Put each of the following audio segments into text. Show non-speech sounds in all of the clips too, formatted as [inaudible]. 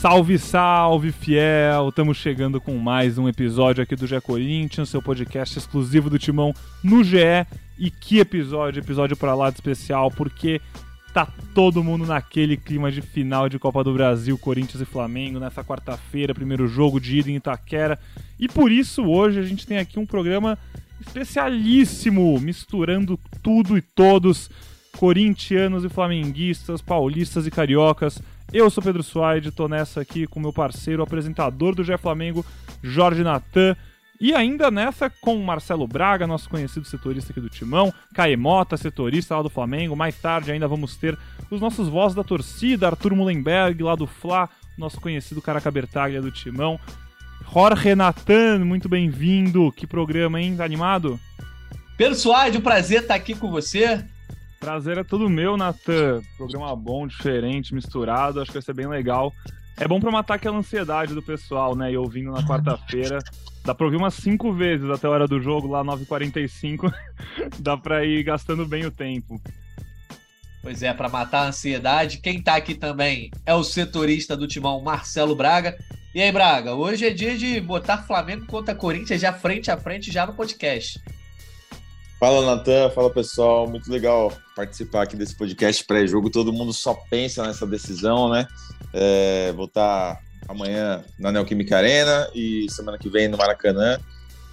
Salve, salve, fiel! Estamos chegando com mais um episódio aqui do GE Corinthians, seu podcast exclusivo do Timão no GE. E que episódio, episódio para lá de especial, porque tá todo mundo naquele clima de final de Copa do Brasil, Corinthians e Flamengo, nessa quarta-feira, primeiro jogo de ida em Itaquera. E por isso hoje a gente tem aqui um programa especialíssimo, misturando tudo e todos, corintianos e flamenguistas, paulistas e cariocas. Eu sou Pedro Suaide, tô nessa aqui com meu parceiro, apresentador do Gé Flamengo, Jorge Natan. E ainda nessa com Marcelo Braga, nosso conhecido setorista aqui do Timão, Caemota, setorista lá do Flamengo. Mais tarde ainda vamos ter os nossos vozes da torcida, Arthur Mullenberg lá do Fla, nosso conhecido Caraca Bertaglia do Timão. Jorge Natan, muito bem-vindo. Que programa, hein? Tá animado? Pedro Suárez, um prazer estar aqui com você. Prazer é todo meu, Natan. Programa bom, diferente, misturado. Acho que vai ser bem legal. É bom pra matar aquela ansiedade do pessoal, né? E ouvindo na quarta-feira. [laughs] Dá pra ouvir umas cinco vezes até a hora do jogo, lá 9h45. [laughs] Dá pra ir gastando bem o tempo. Pois é, para matar a ansiedade. Quem tá aqui também é o setorista do timão, Marcelo Braga. E aí, Braga, hoje é dia de botar Flamengo contra Corinthians já frente a frente, já no podcast. Fala, Natan. Fala, pessoal. Muito legal participar aqui desse podcast pré-jogo. Todo mundo só pensa nessa decisão, né? É, vou estar amanhã na Neoquímica Arena e semana que vem no Maracanã.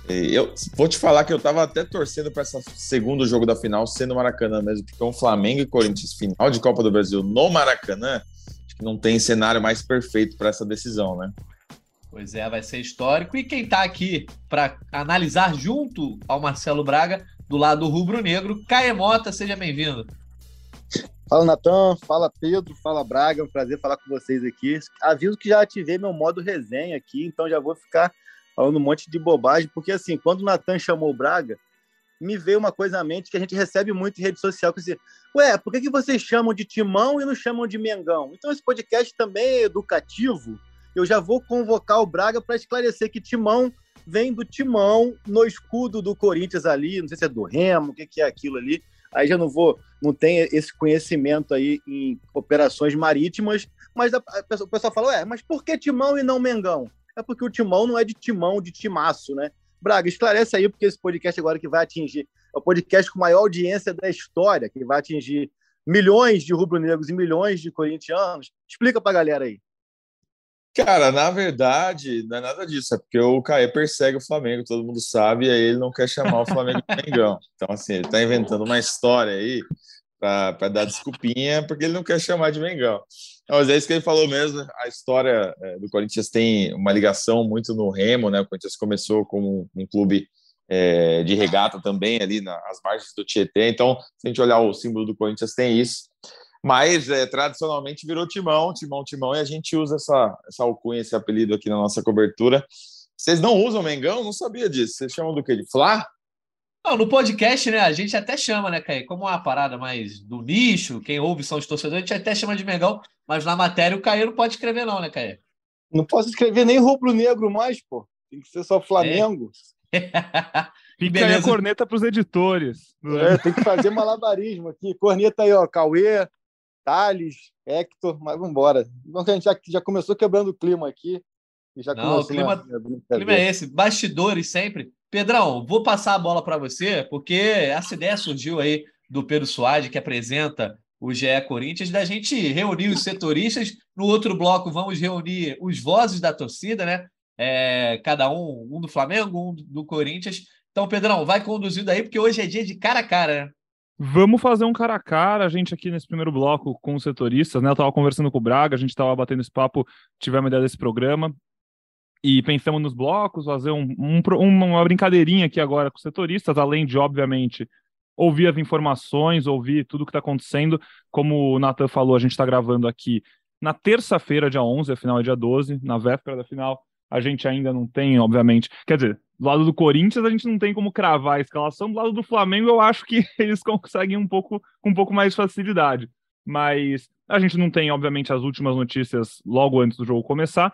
Eu vou te falar que eu tava até torcendo para esse segundo jogo da final ser no Maracanã mesmo, porque um Flamengo e Corinthians final de Copa do Brasil no Maracanã, acho que não tem cenário mais perfeito para essa decisão, né? Pois é, vai ser histórico. E quem está aqui para analisar junto ao Marcelo Braga do lado rubro-negro. Caemota, seja bem-vindo. Fala, Natan. Fala, Pedro. Fala, Braga. É um prazer falar com vocês aqui. Aviso que já ativei meu modo resenha aqui, então já vou ficar falando um monte de bobagem, porque assim, quando o Natan chamou o Braga, me veio uma coisa à mente que a gente recebe muito em rede social, que dizer, ué, por que, que vocês chamam de Timão e não chamam de Mengão? Então esse podcast também é educativo. Eu já vou convocar o Braga para esclarecer que Timão vem do timão no escudo do Corinthians ali, não sei se é do Remo, o que, que é aquilo ali. Aí já não vou, não tem esse conhecimento aí em operações marítimas, mas a, a, o pessoal fala, ué, mas por que timão e não Mengão? É porque o timão não é de timão, de timaço, né? Braga, esclarece aí, porque esse podcast agora que vai atingir, é o podcast com maior audiência da história, que vai atingir milhões de rubro-negros e milhões de corintianos. Explica pra galera aí. Cara, na verdade, não é nada disso, é porque o Caê persegue o Flamengo, todo mundo sabe, e aí ele não quer chamar o Flamengo de Mengão. Então, assim, ele está inventando uma história aí para dar desculpinha, porque ele não quer chamar de Mengão. Mas é isso que ele falou mesmo, a história é, do Corinthians tem uma ligação muito no Remo, né? O Corinthians começou como um clube é, de regata também, ali nas margens do Tietê, então, se a gente olhar o símbolo do Corinthians, tem isso. Mas é, tradicionalmente virou Timão, Timão, Timão, e a gente usa essa, essa alcunha, esse apelido aqui na nossa cobertura. Vocês não usam Mengão? Não sabia disso. Vocês chamam do quê? De Flá? Não, no podcast, né? A gente até chama, né, Caio? Como uma parada mais do nicho, quem ouve são os torcedores, a gente até chama de Mengão, mas na matéria o Caio não pode escrever, não, né, Caio? Não posso escrever nem rubro-negro mais, pô. Tem que ser só Flamengo. É. [laughs] Fica aí a corneta para os editores. É, tem que fazer malabarismo aqui. Corneta aí, ó, Cauê, Thales, Hector, mas vamos embora. Então, a gente já, já começou quebrando o clima aqui. E já Não, o clima, clima é esse, bastidores sempre. Pedrão, vou passar a bola para você, porque essa ideia surgiu aí do Pedro Suárez, que apresenta o GE Corinthians, da gente reunir os setoristas. No outro bloco, vamos reunir os vozes da torcida, né? É, cada um, um do Flamengo, um do Corinthians. Então, Pedrão, vai conduzindo aí, porque hoje é dia de cara a cara, né? Vamos fazer um cara a cara, a gente aqui nesse primeiro bloco com os setoristas, né? Eu tava conversando com o Braga, a gente tava batendo esse papo, tivemos ideia desse programa e pensamos nos blocos, fazer um, um, uma brincadeirinha aqui agora com os setoristas, além de, obviamente, ouvir as informações, ouvir tudo que está acontecendo. Como o Nathan falou, a gente está gravando aqui na terça-feira, dia 11, a final é dia 12, na véspera da final. A gente ainda não tem, obviamente. Quer dizer, do lado do Corinthians a gente não tem como cravar a escalação, do lado do Flamengo eu acho que [laughs] eles conseguem um pouco com um pouco mais de facilidade. Mas a gente não tem, obviamente, as últimas notícias logo antes do jogo começar,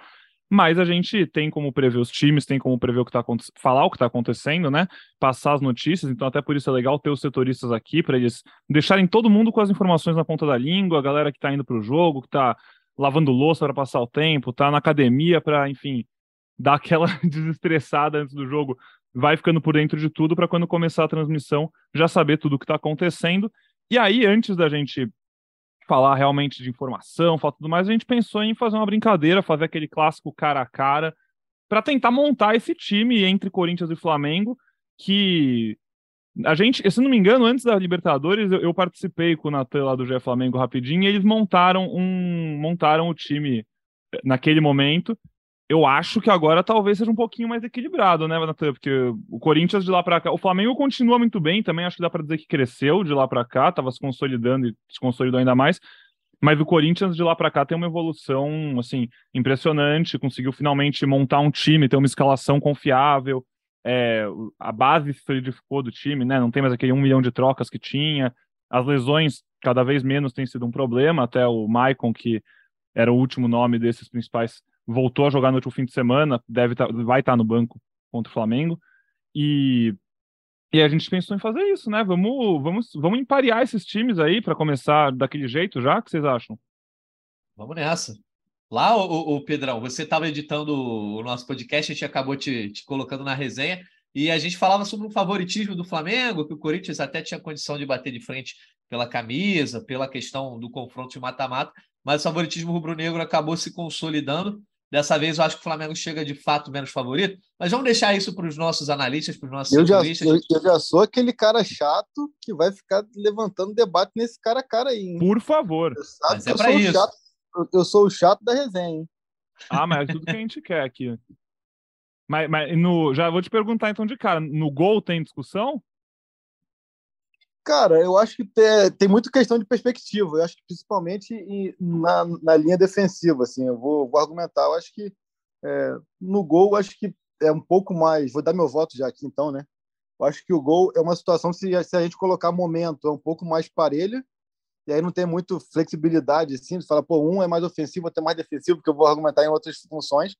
mas a gente tem como prever os times, tem como prever o que tá falar o que está acontecendo, né? Passar as notícias, então até por isso é legal ter os setoristas aqui para eles deixarem todo mundo com as informações na ponta da língua, a galera que está indo para o jogo, que está lavando louça para passar o tempo, tá na academia para, enfim, dar aquela [laughs] desestressada antes do jogo, vai ficando por dentro de tudo para quando começar a transmissão já saber tudo o que está acontecendo. E aí, antes da gente falar realmente de informação, falar tudo mais, a gente pensou em fazer uma brincadeira, fazer aquele clássico cara a cara, para tentar montar esse time entre Corinthians e Flamengo, que a gente, se não me engano, antes da Libertadores, eu, eu participei com o Natan lá do GE Flamengo rapidinho, e eles montaram um montaram o time naquele momento. Eu acho que agora talvez seja um pouquinho mais equilibrado, né, Natan? Porque o Corinthians de lá para cá, o Flamengo continua muito bem, também acho que dá para dizer que cresceu de lá para cá, estava se consolidando e se consolidou ainda mais. Mas o Corinthians de lá para cá tem uma evolução assim impressionante, conseguiu finalmente montar um time, ter uma escalação confiável, é, a base se solidificou do time, né? Não tem mais aquele um milhão de trocas que tinha. As lesões cada vez menos têm sido um problema. Até o Maicon, que era o último nome desses principais, voltou a jogar no último fim de semana, deve tá, vai estar tá no banco contra o Flamengo. E, e a gente pensou em fazer isso, né? Vamos, vamos, vamos emparear esses times aí para começar daquele jeito já? O que vocês acham? Vamos nessa. Lá, o, Pedrão, você estava editando o nosso podcast, a gente acabou te, te colocando na resenha, e a gente falava sobre o favoritismo do Flamengo, que o Corinthians até tinha condição de bater de frente pela camisa, pela questão do confronto de mata-mata, mas o favoritismo rubro-negro acabou se consolidando. Dessa vez eu acho que o Flamengo chega de fato menos favorito, mas vamos deixar isso para os nossos analistas, para os nossos eu já, eu, eu, já sou aquele cara chato que vai ficar levantando debate nesse cara a cara aí. Hein? Por favor. Mas é para isso. Chato eu sou o chato da resenha, hein? Ah, mas é tudo que a gente quer aqui. Mas, mas no, já vou te perguntar então de cara, no gol tem discussão? Cara, eu acho que tem, tem muita questão de perspectiva. Eu acho que principalmente na, na linha defensiva, assim, eu vou, vou argumentar. Eu acho que é, no gol, acho que é um pouco mais. Vou dar meu voto já aqui, então, né? Eu acho que o gol é uma situação se, se a gente colocar momento, é um pouco mais parelha e aí não tem muito flexibilidade, assim, de falar, pô, um é mais ofensivo, outro é mais defensivo, porque eu vou argumentar em outras funções.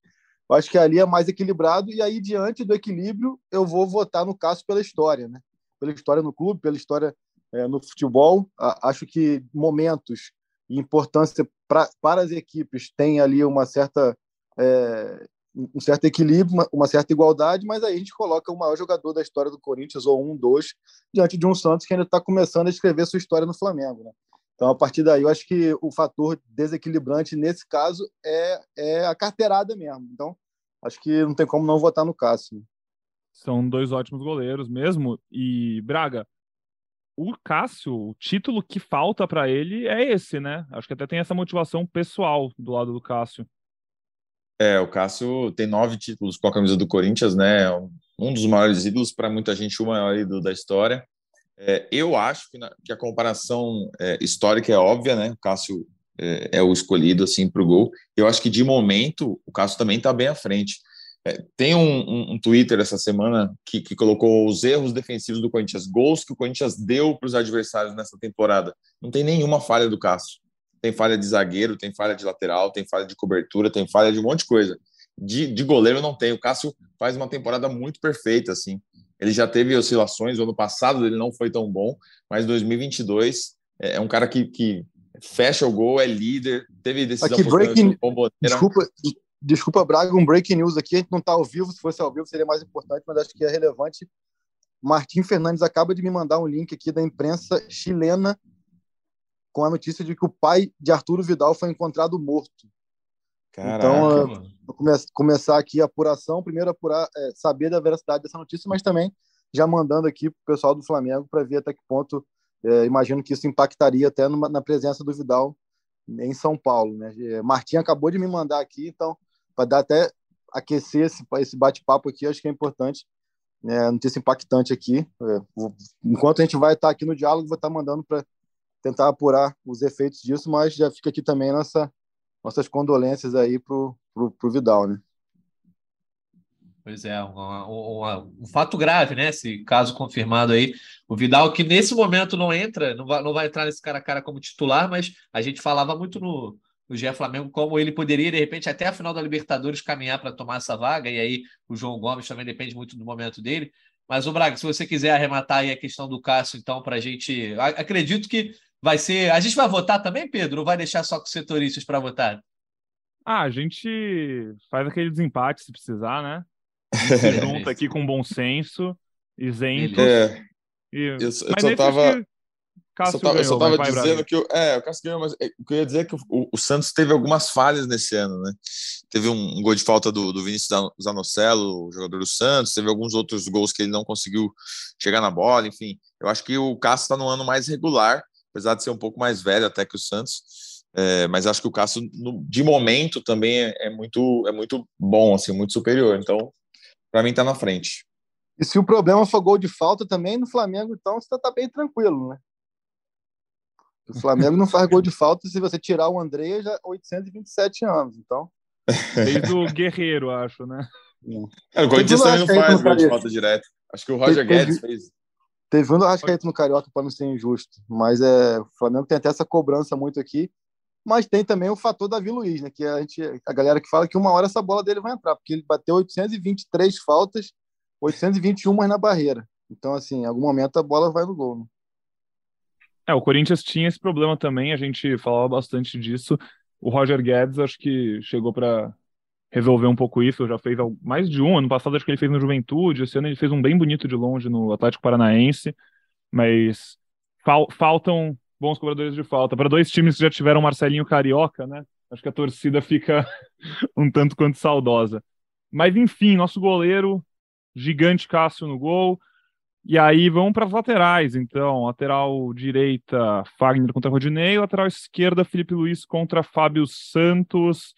Eu acho que ali é mais equilibrado, e aí, diante do equilíbrio, eu vou votar no caso pela história, né? Pela história no clube, pela história é, no futebol. Acho que momentos e importância pra, para as equipes tem ali uma certa é, um certo equilíbrio, uma, uma, certa igualdade, mas aí a gente coloca o maior jogador da história do Corinthians, ou um, dois, diante de um Santos que ainda está começando a escrever sua história no Flamengo. Né? Então, a partir daí, eu acho que o fator desequilibrante nesse caso é, é a carteirada mesmo. Então, acho que não tem como não votar no Cássio. São dois ótimos goleiros mesmo. E, Braga, o Cássio, o título que falta para ele é esse, né? Acho que até tem essa motivação pessoal do lado do Cássio. É, o Cássio tem nove títulos com a camisa do Corinthians, né? Um dos maiores ídolos, para muita gente, o maior ídolo da história. É, eu acho que, na, que a comparação é, histórica é óbvia, né? O Cássio é, é o escolhido assim para o gol. Eu acho que de momento o Cássio também está bem à frente. É, tem um, um, um, Twitter essa semana que, que, colocou os erros defensivos do Corinthians, gols que o Corinthians deu para os adversários nessa temporada. Não tem nenhuma falha do Cássio tem falha de zagueiro, tem falha de lateral, tem falha de cobertura, tem falha de um monte de coisa. De, de goleiro não tem. O Cássio faz uma temporada muito perfeita, assim. Ele já teve oscilações, o ano passado ele não foi tão bom, mas 2022 é, é um cara que, que fecha o gol, é líder, teve decisão aqui, breaking, desculpa, desculpa, Braga, um breaking news aqui, a gente não está ao vivo, se fosse ao vivo seria mais importante, mas acho que é relevante. Martim Fernandes acaba de me mandar um link aqui da imprensa chilena com a notícia de que o pai de Arturo Vidal foi encontrado morto. Caraca, então, vou come começar aqui a apuração, primeiro apurar, é, saber da veracidade dessa notícia, mas também já mandando aqui para o pessoal do Flamengo para ver até que ponto, é, imagino que isso impactaria até numa, na presença do Vidal em São Paulo. Né? É, Martim acabou de me mandar aqui, então, para dar até aquecer esse, esse bate-papo aqui, acho que é importante né, notícia impactante aqui. É, enquanto a gente vai estar aqui no diálogo, vou estar mandando para tentar apurar os efeitos disso, mas já fica aqui também nossa, nossas condolências aí pro, pro Vidal, né? Pois é, um, um, fato grave, né? Esse caso confirmado aí. O Vidal, que nesse momento não entra, não vai, não vai entrar nesse cara a cara como titular, mas a gente falava muito no, no GE Flamengo como ele poderia, de repente, até a final da Libertadores caminhar para tomar essa vaga, e aí o João Gomes também depende muito do momento dele. Mas, o Braga, se você quiser arrematar aí a questão do Cássio, então, para a gente. Acredito que vai ser. A gente vai votar também, Pedro? Ou vai deixar só com os setoristas para votar? Ah, a gente faz aquele desempate se precisar, né? [laughs] Se junta aqui com bom senso, isento. É. E... Eu, eu só tava. Cássio eu só tava, eu só tava vai, dizendo vai, que o, é, o Cássio ganhou, mas é, o que eu ia dizer é que o, o, Santos teve algumas falhas nesse ano, né? Teve um, um gol de falta do, do Vinícius Zanocelo, jogador do Santos, teve alguns outros gols que ele não conseguiu chegar na bola, enfim. Eu acho que o Cássio está no ano mais regular, apesar de ser um pouco mais velho até que o Santos. É, mas acho que o Cássio, no, de momento, também é, é, muito, é muito bom, assim, muito superior. Então, para mim, está na frente. E se o problema for gol de falta também no Flamengo, então você está bem tranquilo, né? O Flamengo não faz gol de falta se você tirar o André já 827 anos, então. Desde o Guerreiro, acho, né? É, o Corinthians também não faz gol de falta direto. Acho que o Roger teve, Guedes fez. Teve um do Arrascaeta no Carioca para não ser injusto, mas é, o Flamengo tem até essa cobrança muito aqui, mas tem também o fator Davi Luiz, né? Que a, gente, a galera que fala que uma hora essa bola dele vai entrar, porque ele bateu 823 faltas, 821 na barreira. Então, assim, em algum momento a bola vai no gol. Né? É, o Corinthians tinha esse problema também, a gente falava bastante disso. O Roger Guedes acho que chegou para resolver um pouco isso, já fez mais de um. Ano passado acho que ele fez no Juventude, esse ano ele fez um bem bonito de longe no Atlético Paranaense, mas fal faltam bons cobradores de falta. Para dois times que já tiveram Marcelinho Carioca, né? Acho que a torcida fica [laughs] um tanto quanto saudosa. Mas enfim, nosso goleiro, gigante Cássio no gol. E aí vamos para as laterais, então. Lateral direita, Fagner contra Rodinei. Lateral esquerda, Felipe Luiz contra Fábio Santos.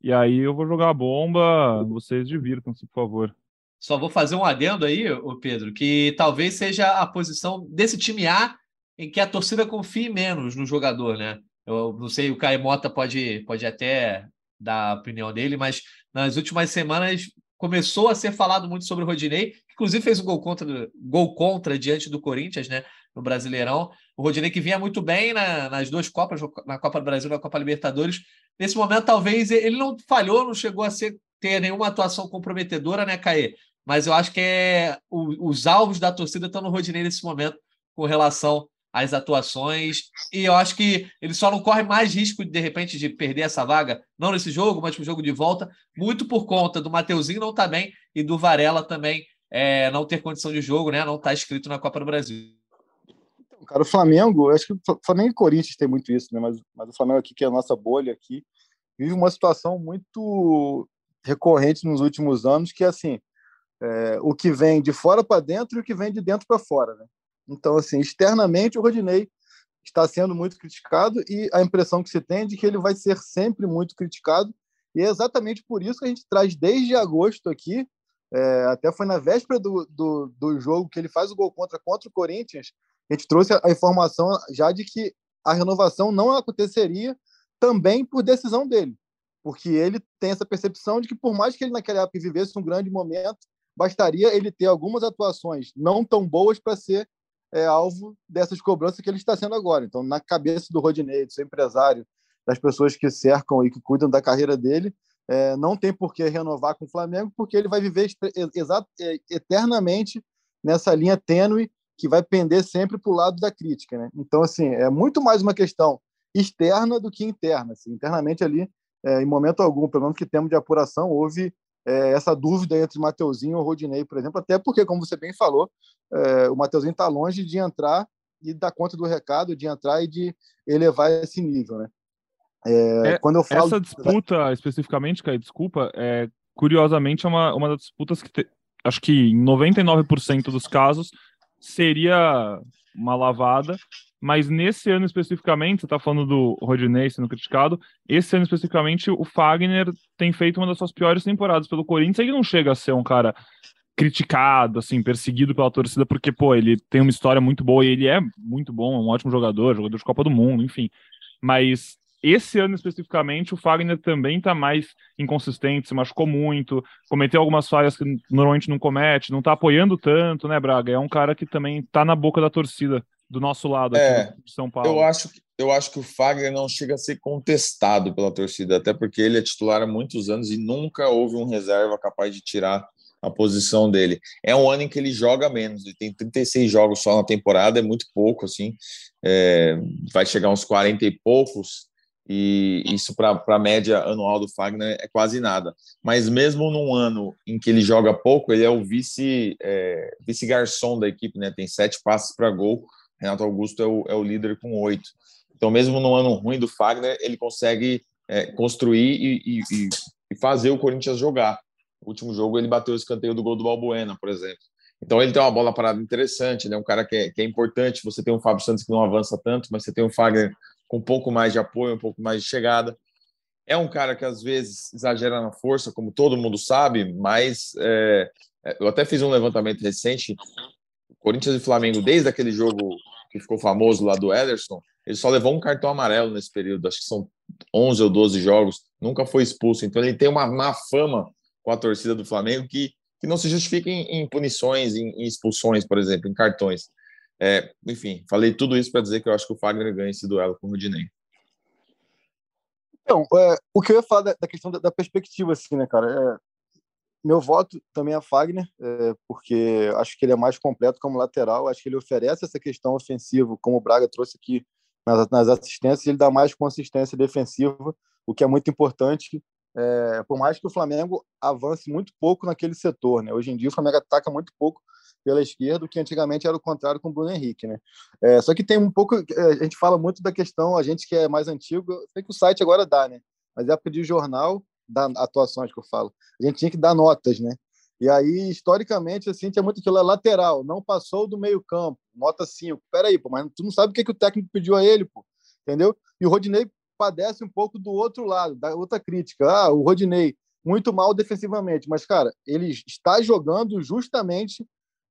E aí eu vou jogar a bomba. Vocês divirtam-se, por favor. Só vou fazer um adendo aí, o Pedro, que talvez seja a posição desse time A em que a torcida confie menos no jogador, né? Eu não sei, o Caio Mota pode, pode até dar a opinião dele, mas nas últimas semanas começou a ser falado muito sobre o Rodinei, inclusive fez um gol contra, gol contra diante do Corinthians, né, no Brasileirão. O Rodinei que vinha muito bem na, nas duas Copas, na Copa do Brasil e na Copa Libertadores. Nesse momento, talvez ele não falhou, não chegou a ser, ter nenhuma atuação comprometedora, né, Caê? Mas eu acho que é o, os alvos da torcida estão no Rodinei nesse momento com relação as atuações. E eu acho que ele só não corre mais risco, de repente, de perder essa vaga, não nesse jogo, mas no jogo de volta, muito por conta do Mateuzinho não estar tá bem e do Varela também é, não ter condição de jogo, né? Não estar tá escrito na Copa do Brasil. Então, cara, o Flamengo, acho que o Flamengo e Corinthians tem muito isso, né? Mas, mas o Flamengo aqui, que é a nossa bolha aqui, vive uma situação muito recorrente nos últimos anos, que é assim, é, o que vem de fora para dentro e o que vem de dentro para fora, né? Então, assim, externamente o Rodinei está sendo muito criticado e a impressão que se tem é de que ele vai ser sempre muito criticado. E é exatamente por isso que a gente traz desde agosto aqui, é, até foi na véspera do, do, do, jogo que ele faz o gol contra contra o Corinthians, a gente trouxe a informação já de que a renovação não aconteceria também por decisão dele, porque ele tem essa percepção de que por mais que ele naquela época vivesse um grande momento, bastaria ele ter algumas atuações não tão boas para ser é alvo dessas cobranças que ele está sendo agora. Então, na cabeça do Rodinei, do seu empresário, das pessoas que cercam e que cuidam da carreira dele, é, não tem por que renovar com o Flamengo, porque ele vai viver é, eternamente nessa linha tênue que vai pender sempre para o lado da crítica. Né? Então, assim, é muito mais uma questão externa do que interna. Assim. Internamente ali, é, em momento algum, pelo menos que temos de apuração, houve é, essa dúvida entre Mateuzinho e Rodinei, por exemplo, até porque, como você bem falou, é, o Mateuzinho está longe de entrar e dar conta do recado, de entrar e de elevar esse nível, né? É, é quando eu falo... Essa disputa, especificamente, Caio, desculpa, é, curiosamente é uma, uma das disputas que te... acho que em 99% dos casos seria uma lavada, mas nesse ano especificamente, você está falando do Rodinei sendo criticado, esse ano especificamente o Fagner tem feito uma das suas piores temporadas pelo Corinthians, ele não chega a ser um cara criticado, assim, perseguido pela torcida, porque, pô, ele tem uma história muito boa e ele é muito bom, é um ótimo jogador, jogador de Copa do Mundo, enfim. Mas esse ano especificamente, o Fagner também tá mais inconsistente, se machucou muito, cometeu algumas falhas que normalmente não comete, não tá apoiando tanto, né, Braga? É um cara que também tá na boca da torcida do nosso lado aqui é, de São Paulo. Eu acho, eu acho que o Fagner não chega a ser contestado pela torcida, até porque ele é titular há muitos anos e nunca houve um reserva capaz de tirar a posição dele. É um ano em que ele joga menos, ele tem 36 jogos só na temporada, é muito pouco, assim, é, vai chegar uns 40 e poucos, e isso para a média anual do Fagner é quase nada. Mas mesmo num ano em que ele joga pouco, ele é o vice é, vice garçom da equipe, né? Tem sete passes para gol. Renato Augusto é o, é o líder com oito. Então, mesmo no ano ruim do Fagner, ele consegue é, construir e, e, e, fazer o Corinthians jogar. O último jogo ele bateu o escanteio do gol do Balbuena, por exemplo. Então ele tem uma bola parada interessante, ele é um cara que é, que é importante. Você tem um Fábio Santos que não avança tanto, mas você tem um Fagner com um pouco mais de apoio, um pouco mais de chegada. É um cara que às vezes exagera na força, como todo mundo sabe, mas é, é eu até fiz um levantamento recente. Corinthians e Flamengo, desde aquele jogo que ficou famoso lá do Ederson, ele só levou um cartão amarelo nesse período, acho que são 11 ou 12 jogos, nunca foi expulso. Então ele tem uma má fama com a torcida do Flamengo que, que não se justifica em, em punições, em, em, expulsões, por exemplo, em cartões. É, enfim, falei tudo isso para dizer que eu acho que o Fagner ganha esse duelo com o Rudinei. Então, é, o que eu ia falar da, da questão da, da, perspectiva, assim, né, cara? É, meu voto também é Fagner, é, porque acho que ele é mais completo como lateral, acho que ele oferece essa questão ofensiva, como o Braga trouxe aqui nas, nas assistências, ele dá mais consistência defensiva, o que é muito importante, é, por mais que o Flamengo avance muito pouco naquele setor. Né? Hoje em dia, o Flamengo ataca muito pouco pela esquerda, o que antigamente era o contrário com o Bruno Henrique. Né? É, só que tem um pouco, é, a gente fala muito da questão, a gente que é mais antigo, sei que o site agora dá, né? mas é época de jornal, da atuações que eu falo, a gente tinha que dar notas, né? E aí, historicamente, assim, tinha muito aquilo, é lateral, não passou do meio campo, nota 5. Peraí, pô, mas tu não sabe o que, que o técnico pediu a ele, pô, entendeu? E o Rodinei padece um pouco do outro lado, da outra crítica. Ah, o Rodinei, muito mal defensivamente, mas, cara, ele está jogando justamente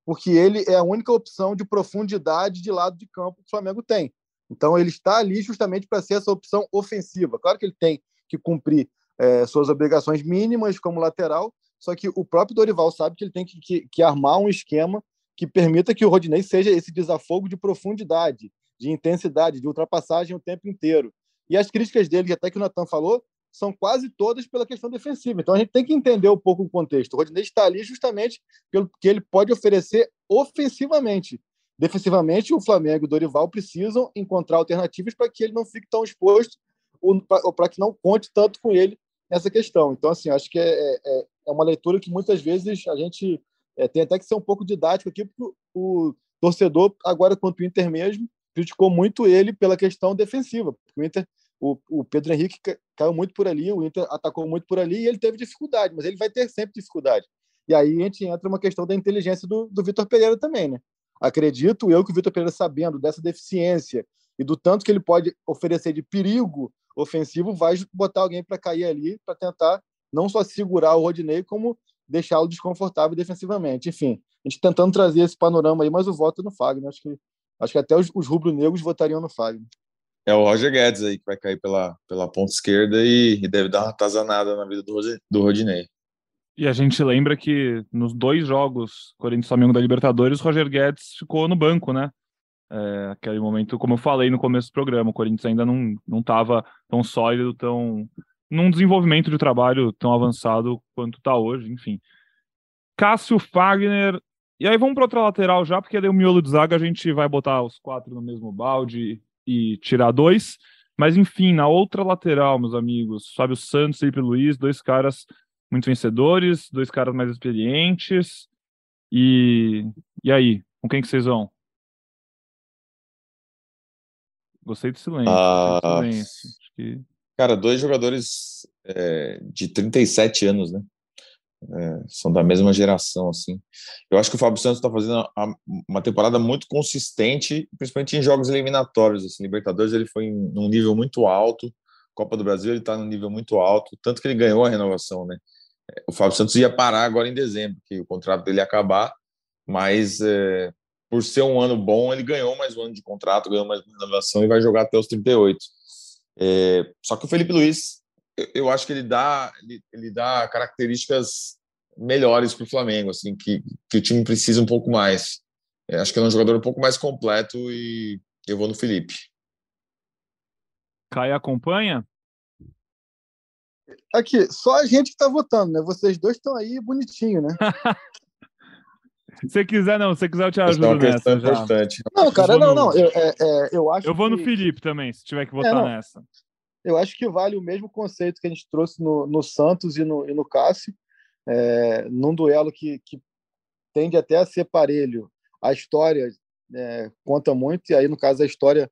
porque ele é a única opção de profundidade de lado de campo que o Flamengo tem. Então, ele está ali justamente para ser essa opção ofensiva. Claro que ele tem que cumprir é, suas obrigações mínimas como lateral, só que o próprio Dorival sabe que ele tem que, que, que armar um esquema que permita que o Rodinei seja esse desafogo de profundidade, de intensidade, de ultrapassagem o tempo inteiro. E as críticas dele, até que o Natan falou, são quase todas pela questão defensiva. Então a gente tem que entender um pouco o contexto. O Rodinei está ali justamente pelo que ele pode oferecer ofensivamente. Defensivamente, o Flamengo e o Dorival precisam encontrar alternativas para que ele não fique tão exposto ou para que não conte tanto com ele nessa questão. Então, assim, acho que é, é, é uma leitura que muitas vezes a gente é, tem até que ser um pouco didático aqui, porque o torcedor, agora quanto o Inter mesmo, criticou muito ele pela questão defensiva. O Inter, o, o Pedro Henrique caiu muito por ali, o Inter atacou muito por ali e ele teve dificuldade, mas ele vai ter sempre dificuldade. E aí a gente entra uma questão da inteligência do, do Vitor Pereira também, né? Acredito eu que o Vitor Pereira, sabendo dessa deficiência e do tanto que ele pode oferecer de perigo ofensivo, vai botar alguém para cair ali para tentar não só segurar o Rodinei, como deixá-lo desconfortável defensivamente. Enfim, a gente tentando trazer esse panorama aí, mas o voto é no Fagner. Acho que, acho que até os, os rubro-negros votariam no Fagner. É o Roger Guedes aí que vai cair pela, pela ponta esquerda e, e deve dar uma tazanada na vida do, do Rodinei. E a gente lembra que nos dois jogos Corinthians Flamengo da Libertadores, Roger Guedes ficou no banco, né? É, aquele momento, como eu falei no começo do programa, o Corinthians ainda não estava tão sólido, tão num desenvolvimento de trabalho tão avançado quanto está hoje, enfim. Cássio Fagner. E aí vamos para outra lateral já, porque daí o miolo de zaga a gente vai botar os quatro no mesmo balde e tirar dois. Mas enfim, na outra lateral, meus amigos, Fábio Santos e Felipe Luiz, dois caras muito vencedores, dois caras mais experientes. E, e aí, com quem que vocês vão? Gostei do silêncio. Ah, do silêncio. Acho que... Cara, dois jogadores é, de 37 anos, né? É, são da mesma geração, assim. Eu acho que o Fábio Santos está fazendo uma temporada muito consistente, principalmente em jogos eliminatórios. Assim, Libertadores ele foi em nível muito alto, Copa do Brasil ele está num nível muito alto, tanto que ele ganhou a renovação, né? É, o Fábio Santos ia parar agora em dezembro, que o contrato dele ia acabar, mas é, por ser um ano bom, ele ganhou mais um ano de contrato, ganhou mais uma renovação e vai jogar até os 38. É, só que o Felipe Luiz, eu, acho que ele dá, ele, ele dá características melhores para o Flamengo, assim, que, que o time precisa um pouco mais. É, acho que ele é um jogador um pouco mais completo e eu vou no Felipe. Caio acompanha? Aqui, só a gente que está votando, né? Vocês dois estão aí bonitinho, né? [laughs] Se quiser, não, se quiser, eu te é ajudo nessa. Importante. Não, cara, não, no... não. Eu, é, é, eu acho. Eu vou no Felipe também, se tiver que votar é, nessa. Eu acho que vale o mesmo conceito que a gente trouxe no, no Santos e no, e no Cássio, é, num duelo que, que tende até a ser parelho. A história é, conta muito, e aí, no caso, a história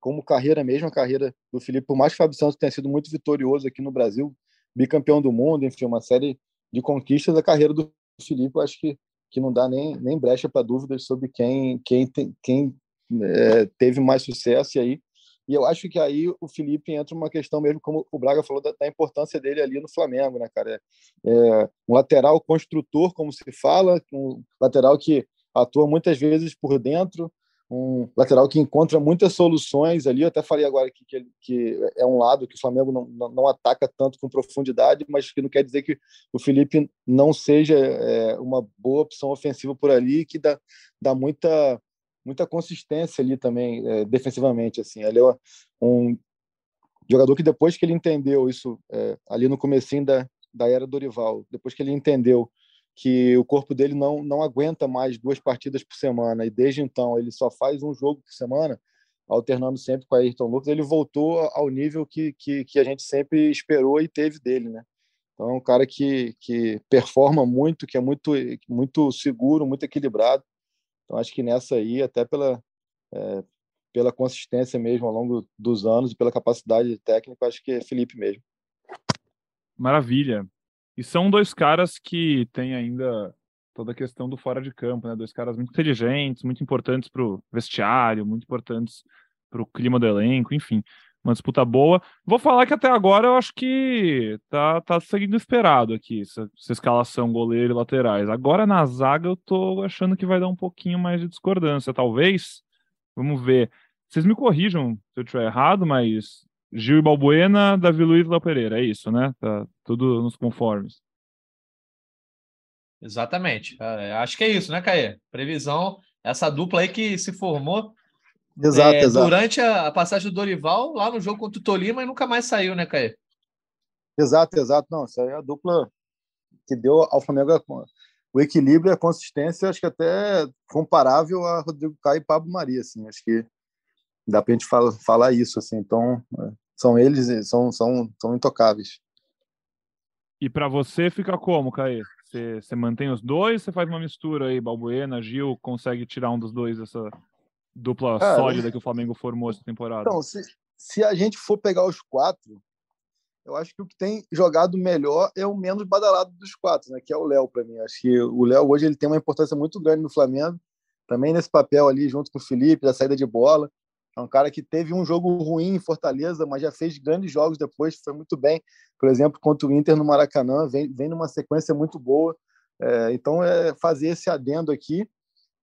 como carreira mesmo, a carreira do Felipe, por mais que o Fábio Santos tenha sido muito vitorioso aqui no Brasil, bicampeão do mundo, enfim, uma série de conquistas, a carreira do Felipe, eu acho que, que não dá nem, nem brecha para dúvidas sobre quem, quem, quem é, teve mais sucesso e aí e eu acho que aí o Felipe entra uma questão mesmo, como o Braga falou, da, da importância dele ali no Flamengo, né, cara? É, um lateral construtor, como se fala, um lateral que atua muitas vezes por dentro, um lateral que encontra muitas soluções ali. Eu até falei agora que, que, que é um lado que o Flamengo não, não, não, ataca tanto com profundidade, mas que não quer dizer que o Felipe não seja é, uma boa opção ofensiva por ali, que dá, dá muita muita consistência ali também é, defensivamente assim. Ele é um jogador que depois que ele entendeu isso é, ali no comecinho da, da era Dorival depois que ele entendeu que o corpo dele não não aguenta mais duas partidas por semana e desde então ele só faz um jogo por semana alternando sempre com a Ayrton Lucas ele voltou ao nível que, que, que a gente sempre esperou e teve dele né? Então é um cara que que performa muito que é muito muito seguro muito equilibrado então, acho que nessa aí, até pela, é, pela consistência mesmo ao longo dos anos e pela capacidade técnica, acho que é Felipe mesmo. Maravilha. E são dois caras que têm ainda toda a questão do fora de campo, né? Dois caras muito inteligentes, muito importantes para o vestiário, muito importantes para o clima do elenco, enfim uma disputa boa. Vou falar que até agora eu acho que tá, tá seguindo esperado aqui, essa, essa, escalação goleiro e laterais. Agora na zaga eu tô achando que vai dar um pouquinho mais de discordância, talvez. Vamos ver. Vocês me corrijam se eu estiver errado, mas Gil e Balbuena, Davi Luiz e Léo Pereira, é isso, né? Tá tudo nos conformes. Exatamente. É, acho que é isso, né, Caê? Previsão, essa dupla aí que se formou Exato, é, exato. Durante a, a, passagem do Dorival, lá no jogo contra o Tolima, e nunca mais saiu, né, Caê? Exato, exato. Não, isso aí é a dupla que deu ao Flamengo o equilíbrio e a consistência, acho que até comparável a Rodrigo Caio e Pablo Maria, assim. Acho que dá para a gente falar, falar isso, assim. Então, é, são eles, são, são, são intocáveis. E para você fica como, Caê? Você, você mantém os dois? Você faz uma mistura aí, Balbuena, Gil, consegue tirar um dos dois dessa, dupla Cara, sólida que o Flamengo formou essa temporada? Então, se, se a gente for pegar os quatro, eu acho que o que tem jogado melhor é o menos badalado dos quatro, né? Que é o Léo para mim. Acho que o Léo hoje ele tem uma importância muito grande no Flamengo, também nesse papel ali junto com o Felipe da saída de bola. É um cara que teve um jogo ruim em Fortaleza, mas já fez grandes jogos depois, foi muito bem. Por exemplo, contra o Inter no Maracanã, vem, vem numa sequência muito boa. É, então, é fazer esse adendo aqui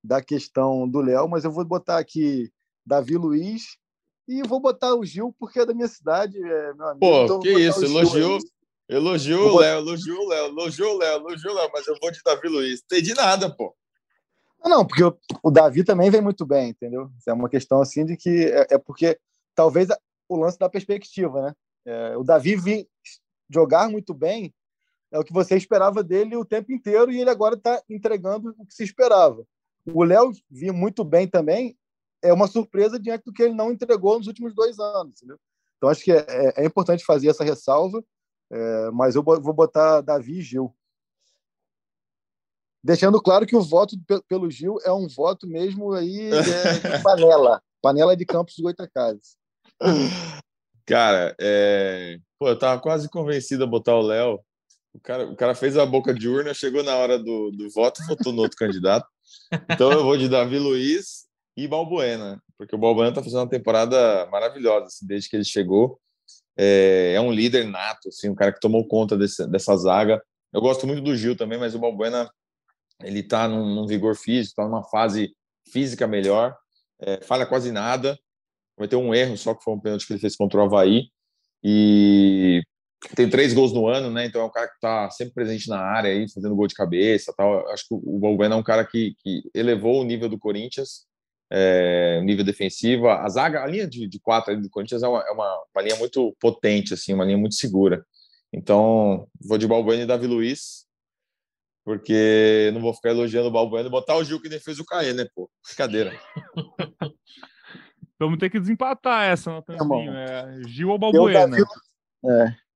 da questão do Léo, mas eu vou botar aqui Davi Luiz e vou botar o Gil porque é da minha cidade, é, meu amigo. Pô, então, que isso, elogiou, elogiou o Léo, elogiou o Léo, elogiou o Léo, elogiou o Léo, mas eu vou de Davi Luiz. Entendi nada, pô. Não, porque o, o Davi também vem muito bem, entendeu? É uma questão assim de que é, é porque talvez o lance da perspectiva, né? É, o Davi vir jogar muito bem é o que você esperava dele o tempo inteiro e ele agora está entregando o que se esperava. O Léo vinha muito bem também, é uma surpresa diante do que ele não entregou nos últimos dois anos. Entendeu? Então, acho que é, é, é importante fazer essa ressalva, é, mas eu vou botar Davi e Gil. Deixando claro que o voto pelo Gil é um voto mesmo aí de [laughs] panela, panela de Campos de Goitacazes. Cara, é... Pô, eu tava quase convencido a botar o Léo. O cara, o cara fez a boca de urna, chegou na hora do, do voto, votou no outro candidato. Então eu vou de Davi Luiz e Balbuena, porque o Balbuena está fazendo uma temporada maravilhosa assim, desde que ele chegou. É, é, um líder nato, assim, um cara que tomou conta desse, dessa zaga. Eu gosto muito do Gil também, mas o Balbuena ele está num, num, vigor físico, está numa fase física melhor, é, falha quase nada. Vai ter um erro só que foi um pênalti que ele fez contra o Havaí. E tem três gols no ano, né? Então é um cara que está sempre presente na área aí, fazendo gol de cabeça, tal. Acho que o Balbuena é um cara que, que elevou o nível do Corinthians, é, nível defensivo. A zaga, a linha de, de quatro do Corinthians é, uma, é uma, uma, linha muito potente, assim, uma linha muito segura. Então vou de Balbuena e Davi Luiz, porque não vou ficar elogiando o Balbuena e botar o Gil que nem fez o Caê, né? Pô, brincadeira. [laughs] Vamos ter que desempatar essa, Natanzinho. É, Gil ou Balbuena? É.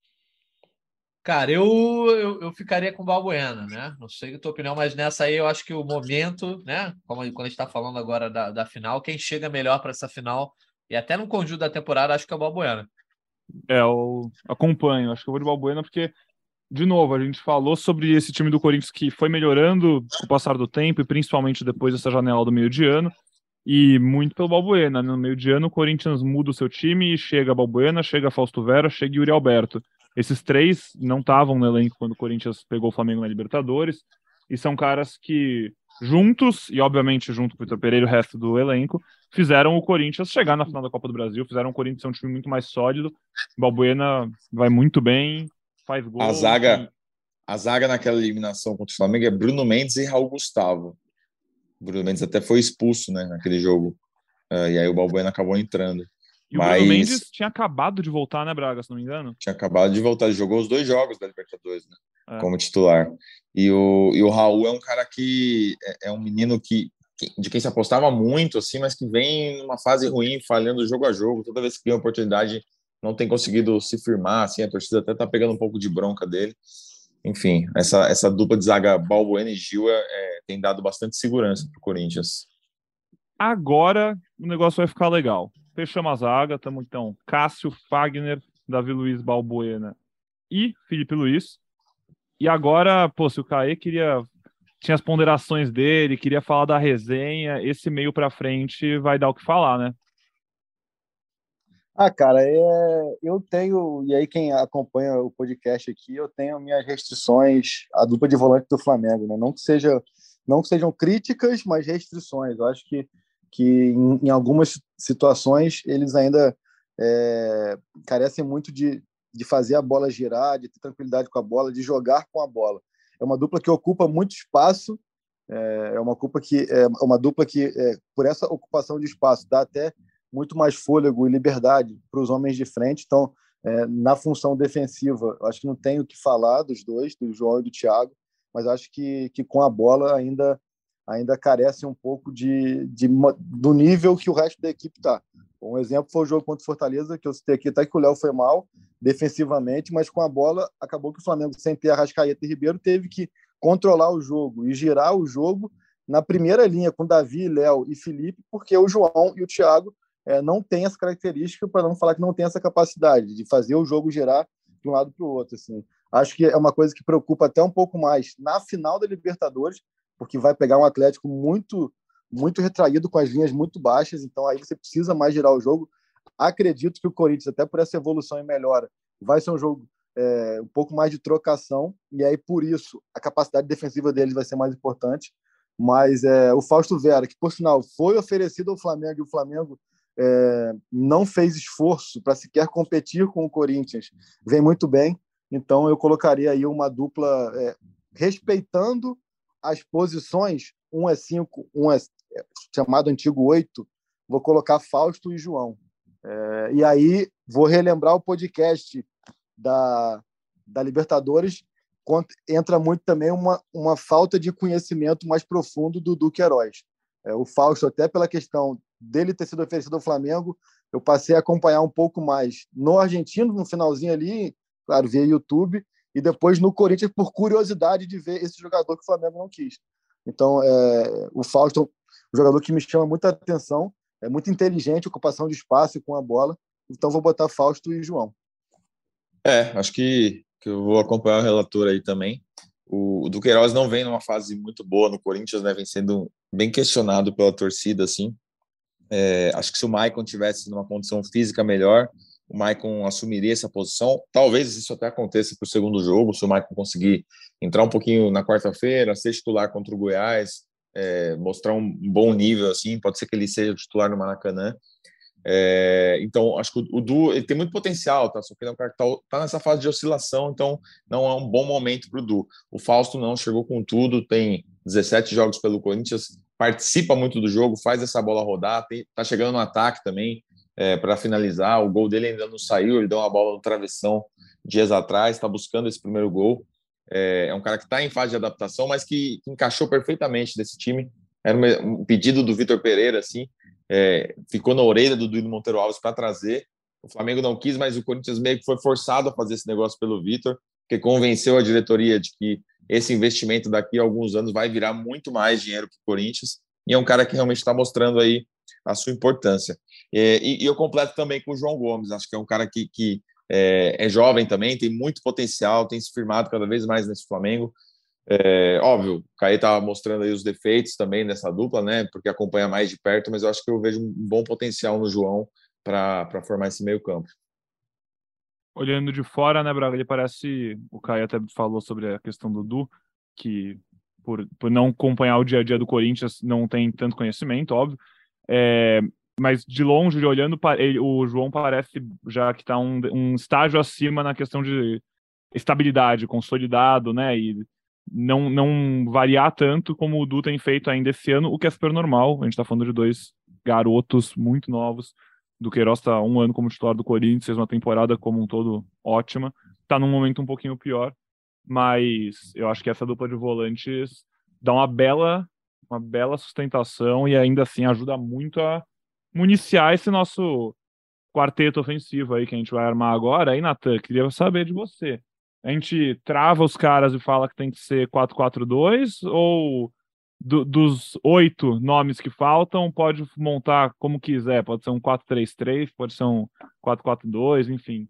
Cara, eu, eu, eu, ficaria com o Balbuena, né? Não sei a tua opinião, mas nessa aí eu acho que o momento, né? Como quando a gente está falando agora da, da final, quem chega melhor para essa final e até no conjunto da temporada, acho que é o Balbuena. É, eu acompanho. Acho que eu vou de Balbuena porque, de novo, a gente falou sobre esse time do Corinthians que foi melhorando com o passar do tempo e principalmente depois dessa janela do meio de ano. E muito pelo Balbuena. Né? No meio de ano, o Corinthians muda o seu time e chega Balbuena, chega Fausto Vera, chega Yuri Alberto. Esses três não estavam no elenco quando o Corinthians pegou o Flamengo na Libertadores. E são caras que, juntos, e obviamente junto com o Vitor Pereira e o resto do elenco, fizeram o Corinthians chegar na final da Copa do Brasil, fizeram o Corinthians ser um time muito mais sólido. Balbuena vai muito bem, faz gol. A zaga, e... a zaga naquela eliminação contra o Flamengo é Bruno Mendes e Raul Gustavo. O Bruno Mendes até foi expulso né, naquele jogo. Uh, e aí o Balbuena acabou entrando. E Mas... o Bruno Mendes tinha acabado de voltar, né, Braga, se não me engano? Tinha acabado de voltar, ele jogou os dois jogos da Libertadores, né? É. Como titular. E o, e o Raul é um cara que é, é um menino que, de quem se apostava muito, assim, mas que vem numa fase ruim, falhando jogo a jogo. Toda vez que tem oportunidade, não tem conseguido se firmar, assim, a torcida até tá pegando um pouco de bronca dele. Enfim, essa, essa dupla de zaga Balbuena e Gil é, é tem dado bastante segurança para o Corinthians. Agora o negócio vai ficar legal. Fechamos a zaga, estamos então Cássio, Fagner, Davi Luiz, Balbuena e Felipe Luiz. E agora, pô, se o Caê queria tinha as ponderações dele, queria falar da resenha, esse meio para frente vai dar o que falar, né? Ah, cara, é, eu tenho, e aí quem acompanha o podcast aqui, eu tenho minhas restrições à dupla de volante do Flamengo, né? Não que seja, não que sejam críticas, mas restrições. Eu acho que que em, em algumas situações eles ainda é, carecem muito de, de fazer a bola girar, de ter tranquilidade com a bola, de jogar com a bola. É uma dupla que ocupa muito espaço, é, é uma dupla que, é uma dupla que é, por essa ocupação de espaço, dá até muito mais fôlego e liberdade para os homens de frente. Então, é, na função defensiva, acho que não tenho o que falar dos dois, do João e do Thiago, mas acho que, que com a bola ainda ainda carece um pouco de, de, do nível que o resto da equipe está. Um exemplo foi o jogo contra o Fortaleza, que eu citei aqui, até que o Léo foi mal defensivamente, mas com a bola acabou que o Flamengo, sem ter Arrascaeta e Ribeiro, teve que controlar o jogo e girar o jogo na primeira linha com Davi, Léo e Felipe, porque o João e o Thiago é, não têm essa característica, para não falar que não tem essa capacidade de fazer o jogo girar de um lado para o outro. Assim. Acho que é uma coisa que preocupa até um pouco mais na final da Libertadores, porque vai pegar um Atlético muito muito retraído com as linhas muito baixas, então aí você precisa mais girar o jogo. Acredito que o Corinthians, até por essa evolução e melhora, vai ser um jogo é, um pouco mais de trocação, e aí por isso a capacidade defensiva deles vai ser mais importante. Mas é, o Fausto Vera, que por sinal foi oferecido ao Flamengo e o Flamengo é, não fez esforço para sequer competir com o Corinthians, vem muito bem. Então eu colocaria aí uma dupla é, respeitando as posições, um é cinco, um é chamado antigo oito, vou colocar Fausto e João. É, e aí vou relembrar o podcast da, da Libertadores, entra muito também uma, uma falta de conhecimento mais profundo do Duque Heróis. É, o Fausto, até pela questão dele ter sido oferecido ao Flamengo, eu passei a acompanhar um pouco mais no argentino, no finalzinho ali, claro, via YouTube, e depois no Corinthians por curiosidade de ver esse jogador que o Flamengo não quis. Então, é, o Fausto, um jogador que me chama muita atenção, é muito inteligente, ocupação de espaço com a bola. Então, vou botar Fausto e João. É, acho que, que eu vou acompanhar o relator aí também. O, o Duqueiroz não vem numa fase muito boa no Corinthians, né? Vem sendo bem questionado pela torcida, assim. É, acho que se o Maicon tivesse numa condição física melhor, o Maicon assumiria essa posição. Talvez isso até aconteça para o segundo jogo, se o Maicon conseguir entrar um pouquinho na quarta-feira, ser titular contra o Goiás, é, mostrar um bom nível assim, pode ser que ele seja titular no Maracanã. É, então, acho que o, Du ele tem muito potencial, tá? Só que ele é um cara que tá, tá nessa fase de oscilação, então não é um bom momento para o Du. O Fausto não chegou com tudo, tem 17 jogos pelo Corinthians, participa muito do jogo, faz essa bola rodar, tem, tá chegando no ataque também, é, para finalizar. O gol dele ainda não saiu, ele deu uma bola no travessão dias atrás, está buscando esse primeiro gol. É, é um cara que está em fase de adaptação, mas que, que, encaixou perfeitamente desse time. Era um pedido do Vitor Pereira, assim. é, ficou na orelha do Duílio Monteiro Alves para trazer. O Flamengo não quis, mas o Corinthians meio que foi forçado a fazer esse negócio pelo Vitor, que convenceu a diretoria de que esse investimento daqui a alguns anos vai virar muito mais dinheiro para o Corinthians. E é um cara que realmente está mostrando aí a sua importância. E, e, eu completo também com o João Gomes, acho que é um cara que, que é, é, jovem também, tem muito potencial, tem se firmado cada vez mais nesse Flamengo. É, óbvio, o Caí estava mostrando aí os defeitos também dessa dupla, né? Porque acompanha mais de perto, mas eu acho que eu vejo um bom potencial no João para formar esse meio campo. Olhando de fora, né, Braga? Ele parece. O Caio até falou sobre a questão do Du, que por, por não acompanhar o dia a dia do Corinthians não tem tanto conhecimento, óbvio. É, mas de longe, olhando, ele, o João parece já que está um, um estágio acima na questão de estabilidade, consolidado, né? E não, não variar tanto como o Du tem feito ainda esse ano, o que é super normal. A gente está falando de dois garotos muito novos. Do Queiroz está um ano como titular do Corinthians, fez uma temporada como um todo ótima. Está num momento um pouquinho pior, mas eu acho que essa dupla de volantes dá uma bela, uma bela sustentação e ainda assim ajuda muito a municiar esse nosso quarteto ofensivo aí que a gente vai armar agora. Aí, Natan, queria saber de você a gente trava os caras e fala que tem que ser 4-4-2 ou do, dos oito nomes que faltam, pode montar como quiser, pode ser um 4-3-3, pode ser um 4-4-2, enfim.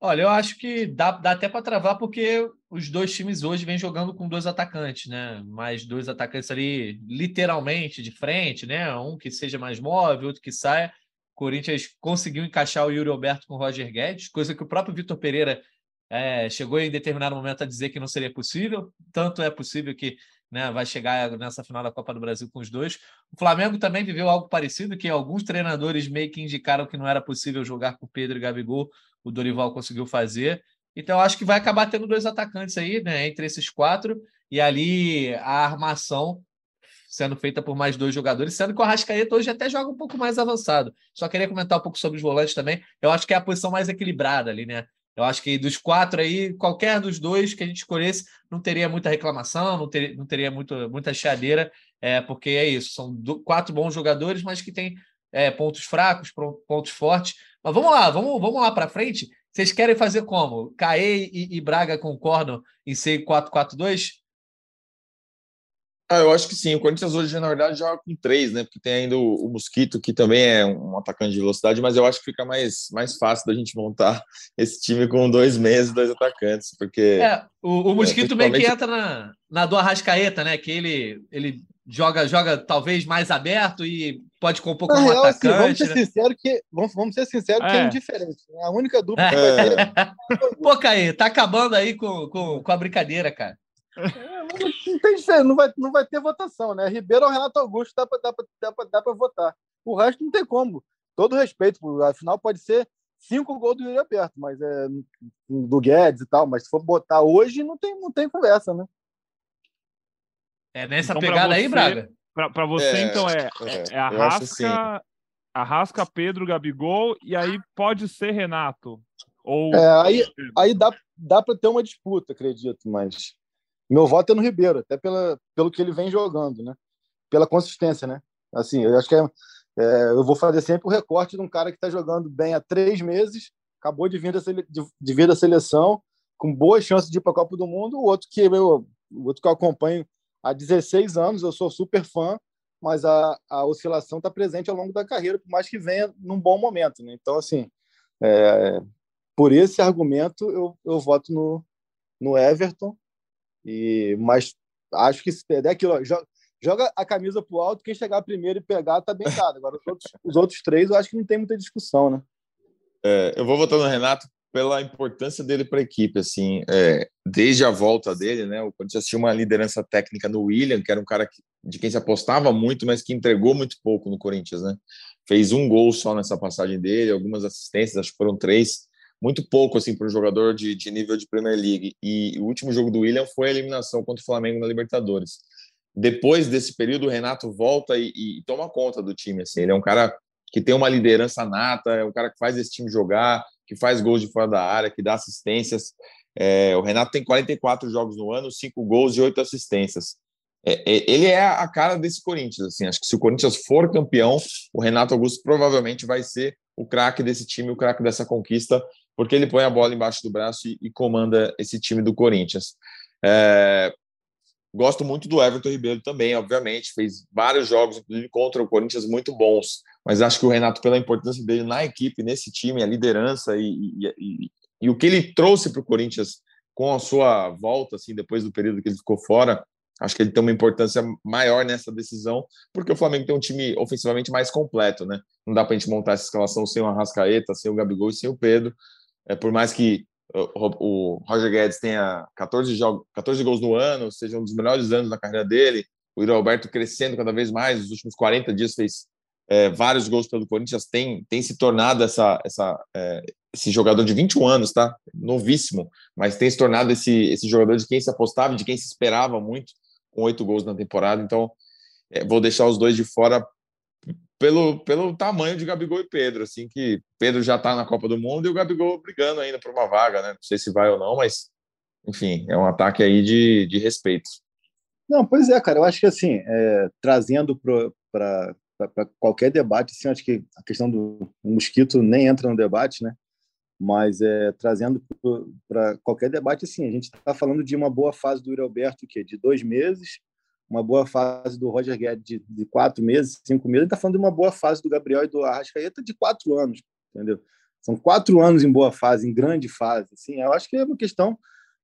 Olha, eu acho que dá, dá até para travar porque os dois times hoje vêm jogando com dois atacantes, né? Mais dois atacantes ali, literalmente, de frente, né? Um que seja mais móvel, outro que saia. O Corinthians conseguiu encaixar o Yuri Alberto com o Roger Guedes, coisa que o próprio Vitor Pereira é, chegou em determinado momento a dizer que não seria possível, tanto é possível que né, vai chegar nessa final da Copa do Brasil com os dois. O Flamengo também viveu algo parecido, que alguns treinadores meio que indicaram que não era possível jogar com Pedro e Gabigol, o Dorival conseguiu fazer. Então, acho que vai acabar tendo dois atacantes aí, né, entre esses quatro, e ali a armação sendo feita por mais dois jogadores, sendo que o Arrascaeta hoje até joga um pouco mais avançado. Só queria comentar um pouco sobre os volantes também. Eu acho que é a posição mais equilibrada ali, né? Eu acho que dos quatro aí, qualquer dos dois que a gente escolhesse, não teria muita reclamação, não, ter, não teria muito, muita chadeira, é, porque é isso, são do, quatro bons jogadores, mas que têm é, pontos fracos, pontos fortes. Mas vamos lá, vamos, vamos lá para frente. Vocês querem fazer como? Caê e, e Braga concordam em ser 4-4-2? Ah, eu acho que sim. O Corinthians hoje, na verdade, joga com três, né? Porque tem ainda o, o, Mosquito, que também é um atacante de velocidade, mas eu acho que fica mais, mais fácil da gente montar [laughs] esse time com dois meses, dois atacantes, porque... É, o, o Mosquito é, meio que entra na, na do Arrascaeta, né? Que ele, ele joga, joga talvez mais aberto e pode compor como real, atacante. Assim, vamos ser né? sinceros que vamos, vamos ser sinceros é. que é indiferente. Né? A única dúvida que vai ter. É... [laughs] Pô, Caê, tá acabando aí com, com, com a brincadeira, cara. É, não tem diferença, não vai, não vai ter votação, né? Ribeiro ou Renato Augusto dá para dá dá dá votar. O resto não tem como. Todo respeito, afinal pode ser cinco gols do Yuri Aberto, mas é do Guedes e tal, mas se for botar hoje, não tem, não tem conversa, né? É nessa então, pegada você, aí, Braga? Para você, é, então, é, é, é Arrasca, Arrasca, Pedro, Gabigol, e aí pode ser Renato. Ou... É, aí, aí dá, dá para ter uma disputa, acredito, mas meu voto é no Ribeiro, até pela, pelo que ele vem jogando, né? Pela consistência, né? Assim, eu acho que é, é, eu vou fazer sempre o recorte de um cara que está jogando bem há três meses, acabou de vir da, sele, de, de vir da seleção, com boas chances de ir para a Copa do Mundo. O outro que eu, o outro que eu acompanho há 16 anos, eu sou super fã, mas a, a oscilação está presente ao longo da carreira, por mais que venha num bom momento. Né? Então, assim, é, por esse argumento, eu, eu voto no, no Everton e, mas acho que se perder aquilo, joga, joga a camisa pro alto, quem chegar primeiro e pegar tá bem dado. Agora, os outros, os outros três, eu acho que não tem muita discussão, né? É, eu vou votar no Renato pela importância dele para a equipe, assim, é, desde a volta dele, né, o Corinthians tinha uma liderança técnica no William, que era um cara que, de quem se apostava muito, mas que entregou muito pouco no Corinthians, né, fez um gol só nessa passagem dele, algumas assistências, acho que foram três, muito pouco assim para um jogador de, de nível de Premier League. E o último jogo do William foi a eliminação contra o Flamengo na Libertadores. Depois desse período, o Renato volta e, e toma conta do time. Assim. Ele é um cara que tem uma liderança nata, é um cara que faz esse time jogar, que faz gols de fora da área, que dá assistências. É, o Renato tem 44 jogos no ano, 5 gols e 8 assistências. é, é, ele é a cara desse Corinthians. Assim, acho que se o Corinthians for campeão, o Renato Augusto provavelmente vai ser o craque desse time, o craque dessa conquista, porque ele põe a bola embaixo do braço e, e comanda esse time do Corinthians. É, gosto muito do Everton Ribeiro também, obviamente, fez vários jogos, inclusive contra o Corinthians, muito bons, mas acho que o Renato, pela importância dele na equipe, nesse time, a liderança e, e, e, e o que ele trouxe para o Corinthians com a sua volta, assim, depois do período que ele ficou fora, acho que ele tem uma importância maior nessa decisão, porque o Flamengo tem um time ofensivamente mais completo, né? Não dá para a gente montar essa escalação sem o Arrascaeta, sem o Gabigol e sem o Pedro. É, por mais que o Roger Guedes tenha 14, jogos, 14 gols no ano, seja um dos melhores anos da carreira dele, o Yuri Alberto crescendo cada vez mais, nos últimos 40 dias fez é, vários gols pelo Corinthians, tem, tem se tornado essa, essa, é, esse jogador de 21 anos, tá? Novíssimo, mas tem se tornado esse, esse jogador de quem se apostava, de quem se esperava muito com oito gols na temporada. Então, é, vou deixar os dois de fora pelo, pelo tamanho de Gabigol e Pedro, assim que Pedro já está na Copa do Mundo e o Gabigol brigando ainda por uma vaga, né? Não sei se vai ou não, mas enfim, é um ataque aí de, de respeito. Não, pois é, cara. Eu acho que assim, é, trazendo para qualquer debate, assim, acho que a questão do mosquito nem entra no debate, né? Mas é, trazendo para qualquer debate, assim, a gente está falando de uma boa fase do Yuri Alberto, que de dois meses, uma boa fase do Roger Guedes de, de quatro meses, cinco meses, está falando de uma boa fase do Gabriel e do Arrascaeta de quatro anos, entendeu? São quatro anos em boa fase, em grande fase. Assim, eu acho que é uma questão,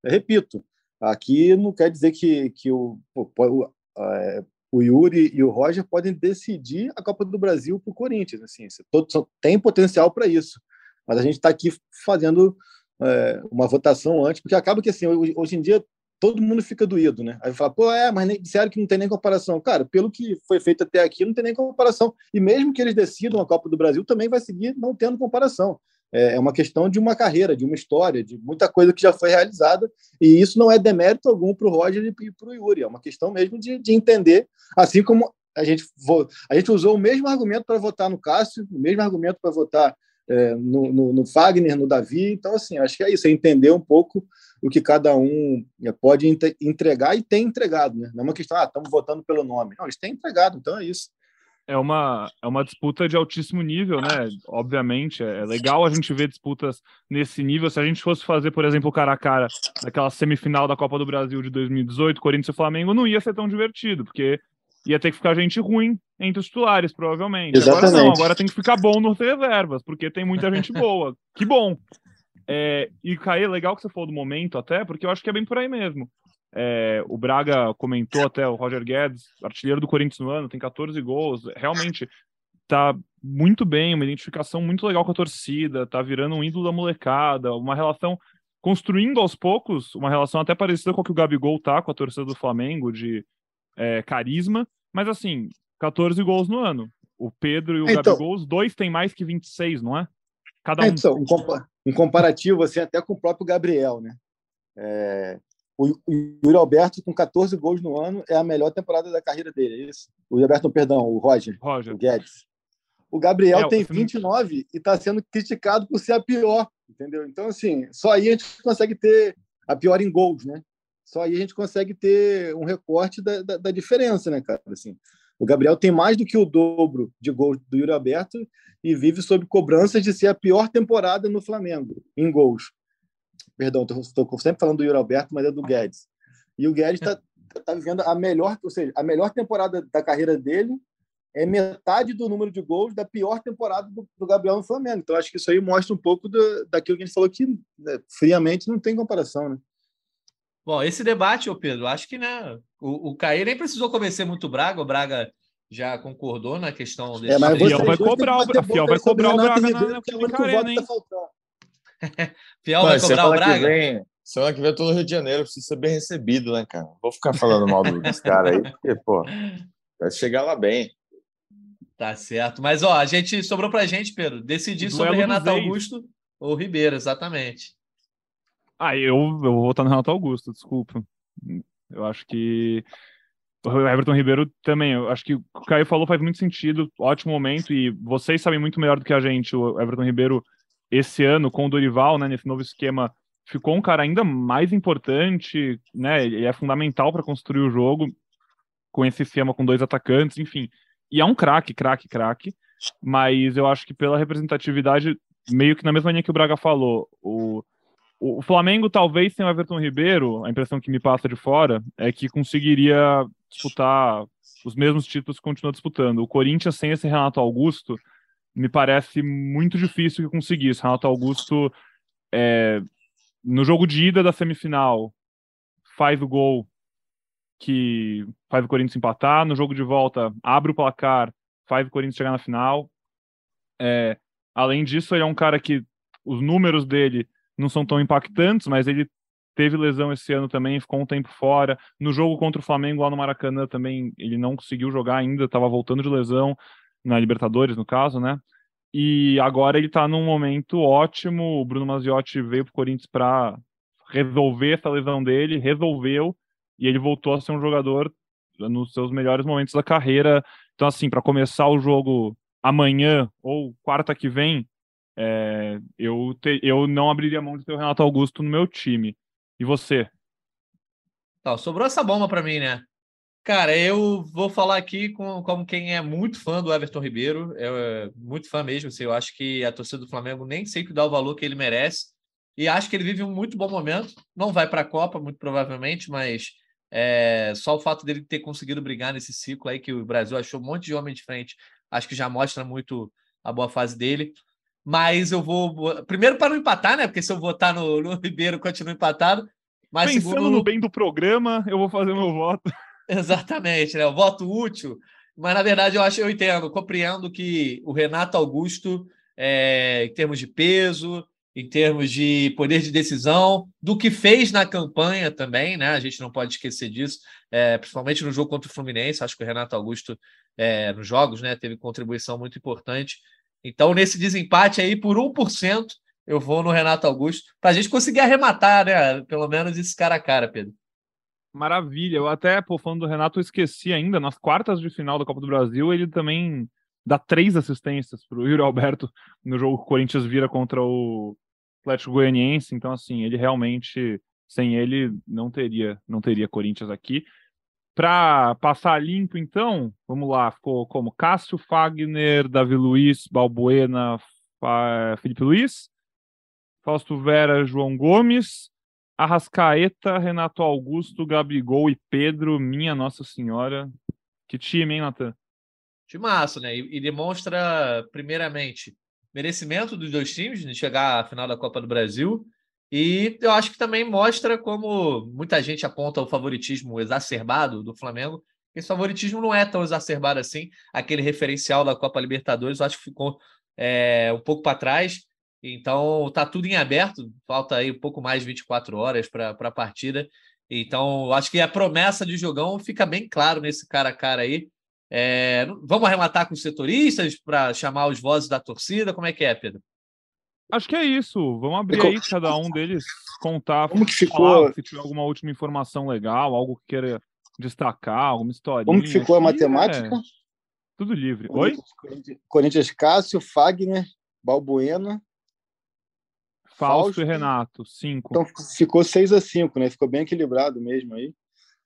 repito, aqui não quer dizer que, que o, o, é, o Yuri e o Roger podem decidir a Copa do Brasil para o Corinthians. Assim, todo, tem potencial para isso. Mas a gente está aqui fazendo é, uma votação antes, porque acaba que assim, hoje em dia todo mundo fica doído, né? Aí fala, pô, é, mas nem, disseram que não tem nem comparação. Cara, pelo que foi feito até aqui, não tem nem comparação. E mesmo que eles decidam a Copa do Brasil, também vai seguir não tendo comparação. É, é uma questão de uma carreira, de uma história, de muita coisa que já foi realizada. E isso não é demérito algum para o Roger e para o Yuri. É uma questão mesmo de, de entender, assim como a gente, a gente usou o mesmo argumento para votar no Cássio, o mesmo argumento para votar é, no, no, no, Fagner, no Davi. Então, assim, acho que é isso, é entender um pouco o que cada um é, pode entregar e tem entregado. Né? Não é uma questão, ah, estamos votando pelo nome. Não, eles têm entregado, então é isso. É uma, é uma disputa de altíssimo nível, né? Obviamente, é legal a gente ver disputas nesse nível. Se a gente fosse fazer, por exemplo, cara a cara daquela semifinal da Copa do Brasil de 2018, Corinthians e Flamengo, não ia ser tão divertido, porque ia ter que ficar gente ruim entre os titulares, provavelmente. Exatamente. Agora não, agora tem que ficar bom nos reservas, porque tem muita gente boa. Que bom! É, e, Caê, legal que você falou do momento até, porque eu acho que é bem por aí mesmo. É, o Braga comentou até, o Roger Guedes, artilheiro do Corinthians no ano, tem 14 gols, realmente tá muito bem, uma identificação muito legal com a torcida, tá virando um ídolo da molecada, uma relação construindo aos poucos, uma relação até parecida com a que o Gabigol tá com a torcida do Flamengo, de é, carisma, mas assim, 14 gols no ano. O Pedro e o então, Gabigol, os dois têm mais que 26, não é? Cada um. Então, um, compa um comparativo assim, até com o próprio Gabriel, né? É, o, Yuri Alberto, com 14 gols no ano, é a melhor temporada da carreira dele, é isso? O Yuri Alberto, perdão, o Roger, Roger. o Guedes. O Gabriel é, tem 29 e está sendo criticado por ser a pior, entendeu? Então, assim, só aí a gente consegue ter a pior em gols, né? Só aí a gente consegue ter um recorte da, da, da, diferença, né, cara? Assim, o Gabriel tem mais do que o dobro de gols do Yuri Alberto e vive sob cobranças de ser a pior temporada no Flamengo, em gols. Perdão, estou sempre falando do Yuri Alberto, mas é do Guedes. E o Guedes está tá vivendo a melhor, ou seja, a melhor temporada da carreira dele é metade do número de gols da pior temporada do, do Gabriel no Flamengo. Então, acho que isso aí mostra um pouco do, daquilo que a gente falou que né, friamente não tem comparação, né? Bom, esse debate, ô Pedro, acho que né, o, o Caí nem precisou convencer muito o Braga, o Braga já concordou na questão desse. É, mas Fiel vai cobrar o, Fiel vai cobrar o Braga na, na, na arena, Fiel vai cobrar o Braga? Vem, semana que vem eu tô no Rio de Janeiro, preciso ser bem recebido, né, cara? Vou ficar falando mal dos caras aí, porque, pô, vai chegar lá bem. Tá certo. Mas, ó, a gente sobrou pra gente, Pedro, decidir sobre Renato Augusto ou Ribeiro, exatamente. Ah, eu, eu vou votar no Renato Augusto, desculpa. Eu acho que o Everton Ribeiro também, eu acho que o Caio falou faz muito sentido, ótimo momento, e vocês sabem muito melhor do que a gente, o Everton Ribeiro, esse ano, com o Dorival, né, nesse novo esquema, ficou um cara ainda mais importante, né, ele é fundamental para construir o jogo, com esse esquema com dois atacantes, enfim. E é um craque, craque, craque. Mas eu acho que pela representatividade, meio que na mesma linha que o Braga falou, o, o Flamengo talvez sem o Everton Ribeiro, a impressão que me passa de fora é que conseguiria disputar os mesmos títulos que continua disputando. O Corinthians sem esse Renato Augusto me parece muito difícil que conseguisse. Renato Augusto é, no jogo de ida da semifinal faz o gol que faz o Corinthians empatar, no jogo de volta abre o placar, faz o Corinthians chegar na final. É, além disso, ele é um cara que os números dele não são tão impactantes, mas ele teve lesão esse ano também, ficou um tempo fora. No jogo contra o Flamengo lá no Maracanã também ele não conseguiu jogar ainda, estava voltando de lesão na Libertadores, no caso, né? E agora ele está num momento ótimo. O Bruno Maziotti veio para o Corinthians para resolver essa lesão dele, resolveu e ele voltou a ser um jogador nos seus melhores momentos da carreira. Então, assim, para começar o jogo amanhã ou quarta que vem, é, eu, te, eu não abriria mão de ter o Renato Augusto no meu time. E você? Tá, sobrou essa bomba para mim, né? Cara, eu vou falar aqui com, como quem é muito fã do Everton Ribeiro, é, muito fã mesmo. Assim, eu acho que a torcida do Flamengo nem sei que dá o valor que ele merece. E acho que ele vive um muito bom momento. Não vai para a Copa, muito provavelmente, mas é, só o fato dele ter conseguido brigar nesse ciclo aí, que o Brasil achou um monte de homem de frente, acho que já mostra muito a boa fase dele. Mas eu vou. Primeiro, para não empatar, né? Porque se eu votar no, no Ribeiro, continua empatado. Mas Pensando segundo... no bem do programa, eu vou fazer meu voto. Exatamente, né? O voto útil. Mas, na verdade, eu acho, eu entendo, compreendo que o Renato Augusto, é, em termos de peso, em termos de poder de decisão, do que fez na campanha também, né? A gente não pode esquecer disso, é, principalmente no jogo contra o Fluminense. Acho que o Renato Augusto, é, nos jogos, né, teve contribuição muito importante. Então, nesse desempate aí, por 1%, eu vou no Renato Augusto, para a gente conseguir arrematar, né? Pelo menos esse cara a cara, Pedro. Maravilha. Eu até, pô, falando do Renato, eu esqueci ainda, nas quartas de final da Copa do Brasil, ele também dá três assistências para o Yuri Alberto no jogo que o Corinthians vira contra o Atlético Goianiense. Então, assim, ele realmente, sem ele, não teria, não teria Corinthians aqui. Para passar limpo, então, vamos lá, ficou como Cássio Fagner, Davi Luiz, Balbuena, Felipe Luiz, Fausto Vera, João Gomes, Arrascaeta, Renato Augusto, Gabigol e Pedro, minha Nossa Senhora. Que time, hein, Natan? Timaço, né? E, e demonstra, primeiramente, merecimento dos dois times de chegar à final da Copa do Brasil. E eu acho que também mostra como muita gente aponta o favoritismo exacerbado do Flamengo. Esse favoritismo não é tão exacerbado assim. Aquele referencial da Copa Libertadores, eu acho que ficou é, um pouco para trás. Então, tá tudo em aberto, falta aí um pouco mais de 24 horas para a partida. Então, acho que a promessa de jogão fica bem claro nesse cara a cara aí. É, vamos arrematar com os setoristas para chamar os vozes da torcida? Como é que é, Pedro? Acho que é isso. Vamos abrir aí cada um deles contar. Como que ficou? se tiver alguma última informação legal, algo que queira destacar, alguma história. Como que ficou a matemática? É... Tudo livre. Oi? Corinthians Cássio, Fagner, Balbuena, Fausto, Fausto e Renato, cinco. Então ficou 6 a 5 né? Ficou bem equilibrado mesmo aí.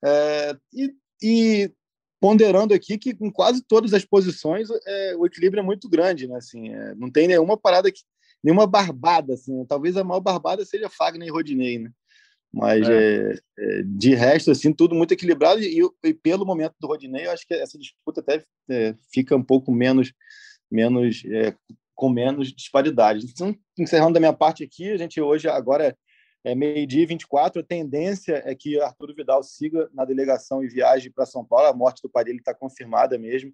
É, e, e, ponderando aqui que em quase todas as posições é, o equilíbrio é muito grande, né? Assim, é, não tem nenhuma parada que nenhuma barbada, assim. Né? Talvez a maior barbada seja Fagner e Rodinei, né? Mas é. É, é. de resto, assim, tudo muito equilibrado e, e, pelo momento do Rodinei, eu acho que essa disputa até fica um pouco menos menos com menos disparidade. Então, encerrando da minha parte aqui, a gente hoje, agora é meio-dia e 24, a tendência é que Arthur Vidal siga na delegação e viaje para São Paulo. A morte do pai dele está confirmada mesmo.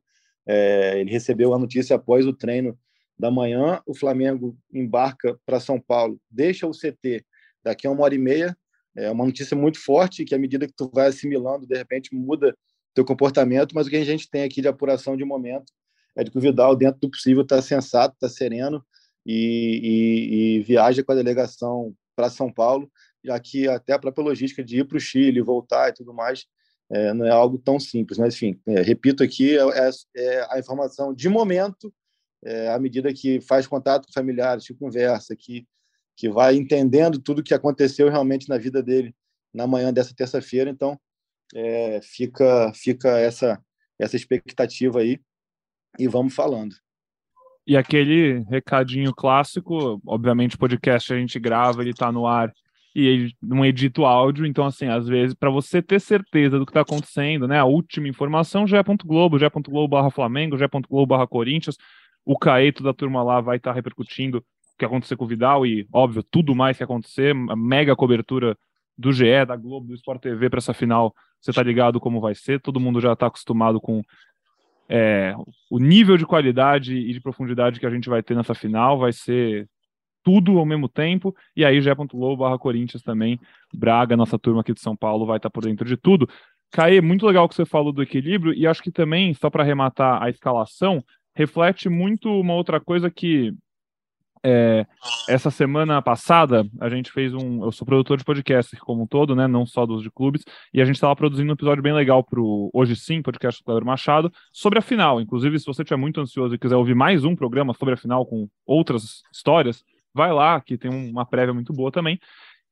É, ele recebeu a notícia após o treino da manhã. O Flamengo embarca para São Paulo, deixa o CT daqui a uma hora e meia. É uma notícia muito forte que, à medida que tu vai assimilando, de repente muda teu comportamento. Mas o que a gente tem aqui de apuração de momento é de que o Vidal, dentro do possível, está sensato, está sereno e, e, e, viaja com a delegação para São Paulo, já que até a própria logística de ir para o Chile, voltar e tudo mais, é, não é algo tão simples. Mas, enfim, é, repito aqui, é, é, é, a informação de momento, é, à medida que faz contato com familiares, que conversa, que, que vai entendendo tudo o que aconteceu realmente na vida dele na manhã dessa terça-feira. Então, é, fica, fica essa, essa expectativa aí e vamos falando. E aquele recadinho clássico, obviamente, podcast a gente grava, ele está no ar e ele não edita o áudio, então, assim, às vezes, para você ter certeza do que está acontecendo, né, a última informação já é ponto Globo, já é ponto Globo barra Flamengo, já é ponto Globo barra Corinthians, o Caeto da turma lá vai estar tá repercutindo o que aconteceu com o Vidal e, óbvio, tudo mais que acontecer, mega cobertura do GE, da Globo, do Sport TV para essa final, você tá ligado como vai ser, todo mundo já está acostumado com é, o nível de qualidade e de profundidade que a gente vai ter nessa final, vai ser tudo ao mesmo tempo, e aí Gé.globo barra Corinthians também, Braga, nossa turma aqui de São Paulo, vai estar por dentro de tudo. Caê, muito legal que você falou do equilíbrio, e acho que também, só para arrematar a escalação, reflete muito uma outra coisa que é, essa semana passada, a gente fez um. Eu sou produtor de podcast como um todo, né? Não só dos de clubes, e a gente estava produzindo um episódio bem legal para o Hoje Sim, podcast do Cleber Machado, sobre a final. Inclusive, se você estiver muito ansioso e quiser ouvir mais um programa sobre a final com outras histórias, vai lá, que tem uma prévia muito boa também.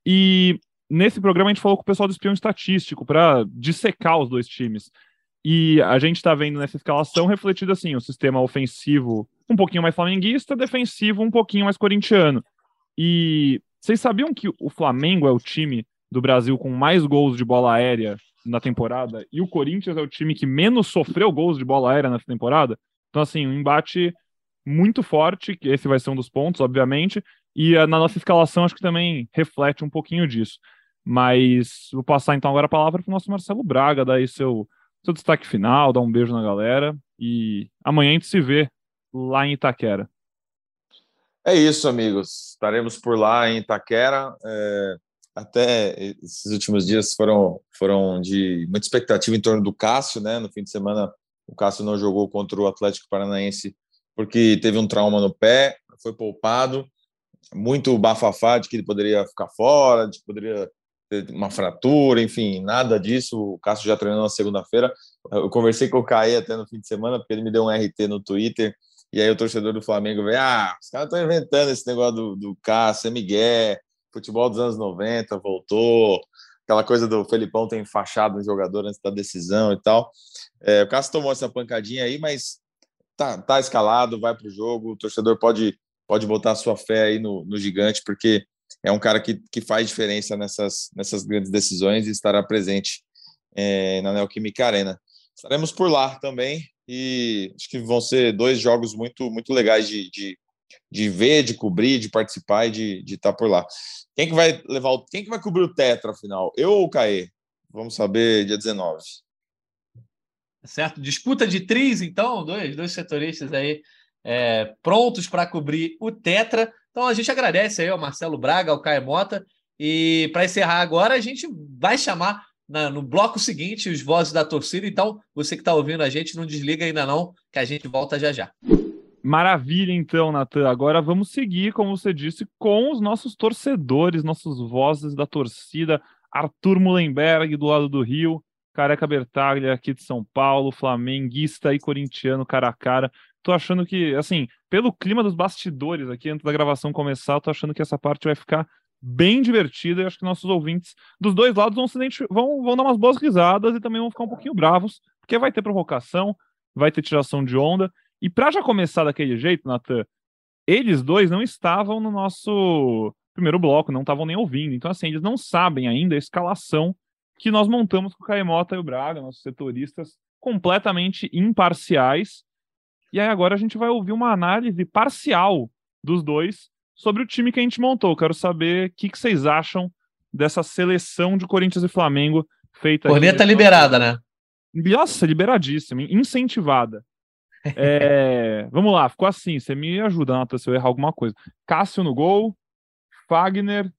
E nesse programa a gente falou com o pessoal do espião estatístico para dissecar os dois times. E a gente está vendo nessa escalação refletido assim: o sistema ofensivo um pouquinho mais flamenguista, defensivo um pouquinho mais corintiano. E vocês sabiam que o Flamengo é o time do Brasil com mais gols de bola aérea na temporada e o Corinthians é o time que menos sofreu gols de bola aérea nessa temporada? Então, assim, um embate muito forte, que esse vai ser um dos pontos, obviamente, e na nossa escalação acho que também reflete um pouquinho disso. Mas vou passar então agora a palavra para o nosso Marcelo Braga, daí seu seu destaque final, dá um beijo na galera e amanhã a gente se vê lá em Itaquera. É isso, amigos. Estaremos por lá em Itaquera. É, até esses últimos dias foram, foram de muita expectativa em torno do Cássio, né? No fim de semana, o Cássio não jogou contra o Atlético Paranaense porque teve um trauma no pé, foi poupado. Muito bafafá de que ele poderia ficar fora, de que poderia uma fratura, enfim, nada disso. O Cássio já treinou na segunda-feira. Eu conversei com o Caê até no fim de semana, porque ele me deu um RT no Twitter. E aí o torcedor do Flamengo veio, ah, os caras estão inventando esse negócio do, do Cássio, Miguel, futebol dos anos 90, voltou, aquela coisa do Felipão ter enfaixado um jogador antes da decisão e tal. É, o Cássio tomou essa pancadinha aí, mas tá, tá escalado, vai para o jogo, o torcedor pode, pode botar sua fé aí no, no gigante, porque é um cara que, que faz diferença nessas, nessas grandes decisões e estará presente é, na Neoquímica Arena. Estaremos por lá também e acho que vão ser dois jogos muito, muito legais de, de, de ver, de cobrir, de participar e de, de estar por lá. Quem que vai levar o, quem que vai cobrir o Tetra afinal? Eu ou o Caê? Vamos saber dia 19. Certo, disputa de três, então, dois, dois setoristas aí é, prontos para cobrir o Tetra. Então a gente agradece aí ao Marcelo Braga, ao Caio Mota. E para encerrar agora, a gente vai chamar na, no bloco seguinte os vozes da torcida. Então, você que está ouvindo a gente, não desliga ainda não, que a gente volta já já. Maravilha, então, Natan. Agora vamos seguir, como você disse, com os nossos torcedores, nossos vozes da torcida. Arthur Mullenberg, do lado do Rio, Careca Bertaglia, aqui de São Paulo, flamenguista e corintiano, cara a cara tô achando que, assim, pelo clima dos bastidores aqui, antes da gravação começar, tô achando que essa parte vai ficar bem divertida e acho que nossos ouvintes dos dois lados vão, se vão, vão dar umas boas risadas e também vão ficar um pouquinho bravos, porque vai ter provocação, vai ter tiração de onda. E para já começar daquele jeito, Natan, eles dois não estavam no nosso primeiro bloco, não estavam nem ouvindo. Então, assim, eles não sabem ainda a escalação que nós montamos com o Caemota e o Braga, nossos setoristas completamente imparciais e aí agora a gente vai ouvir uma análise parcial dos dois sobre o time que a gente montou. Quero saber o que, que vocês acham dessa seleção de Corinthians e Flamengo feita. Corneta liberada, né? Nossa, liberadíssima, incentivada. [laughs] É, vamos lá, ficou assim. Você me ajuda, Nata, se eu errar alguma coisa. Cássio no gol, Fagner,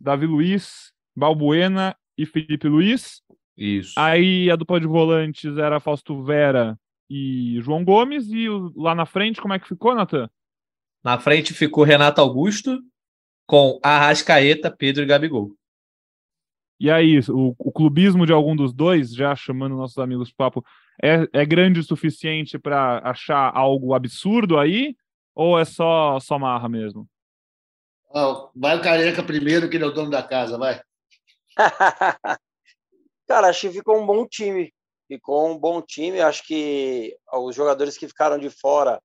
Davi Luiz, Balbuena e Felipe Luiz. Isso. Aí a dupla de volantes era Fausto Vera e João Gomes. E lá na frente, como é que ficou, Natan? Na frente ficou Renato Augusto com Arrascaeta, Pedro e Gabigol. E aí, o, o clubismo de algum dos dois, já chamando nossos amigos papo, é, é grande o suficiente para achar algo absurdo aí? Ou é só, só marra mesmo? Oh, vai o careca primeiro, que ele é o dono da casa, vai. [laughs] Cara, acho que ficou um bom time. Ficou um bom time. Acho que os jogadores que ficaram de fora,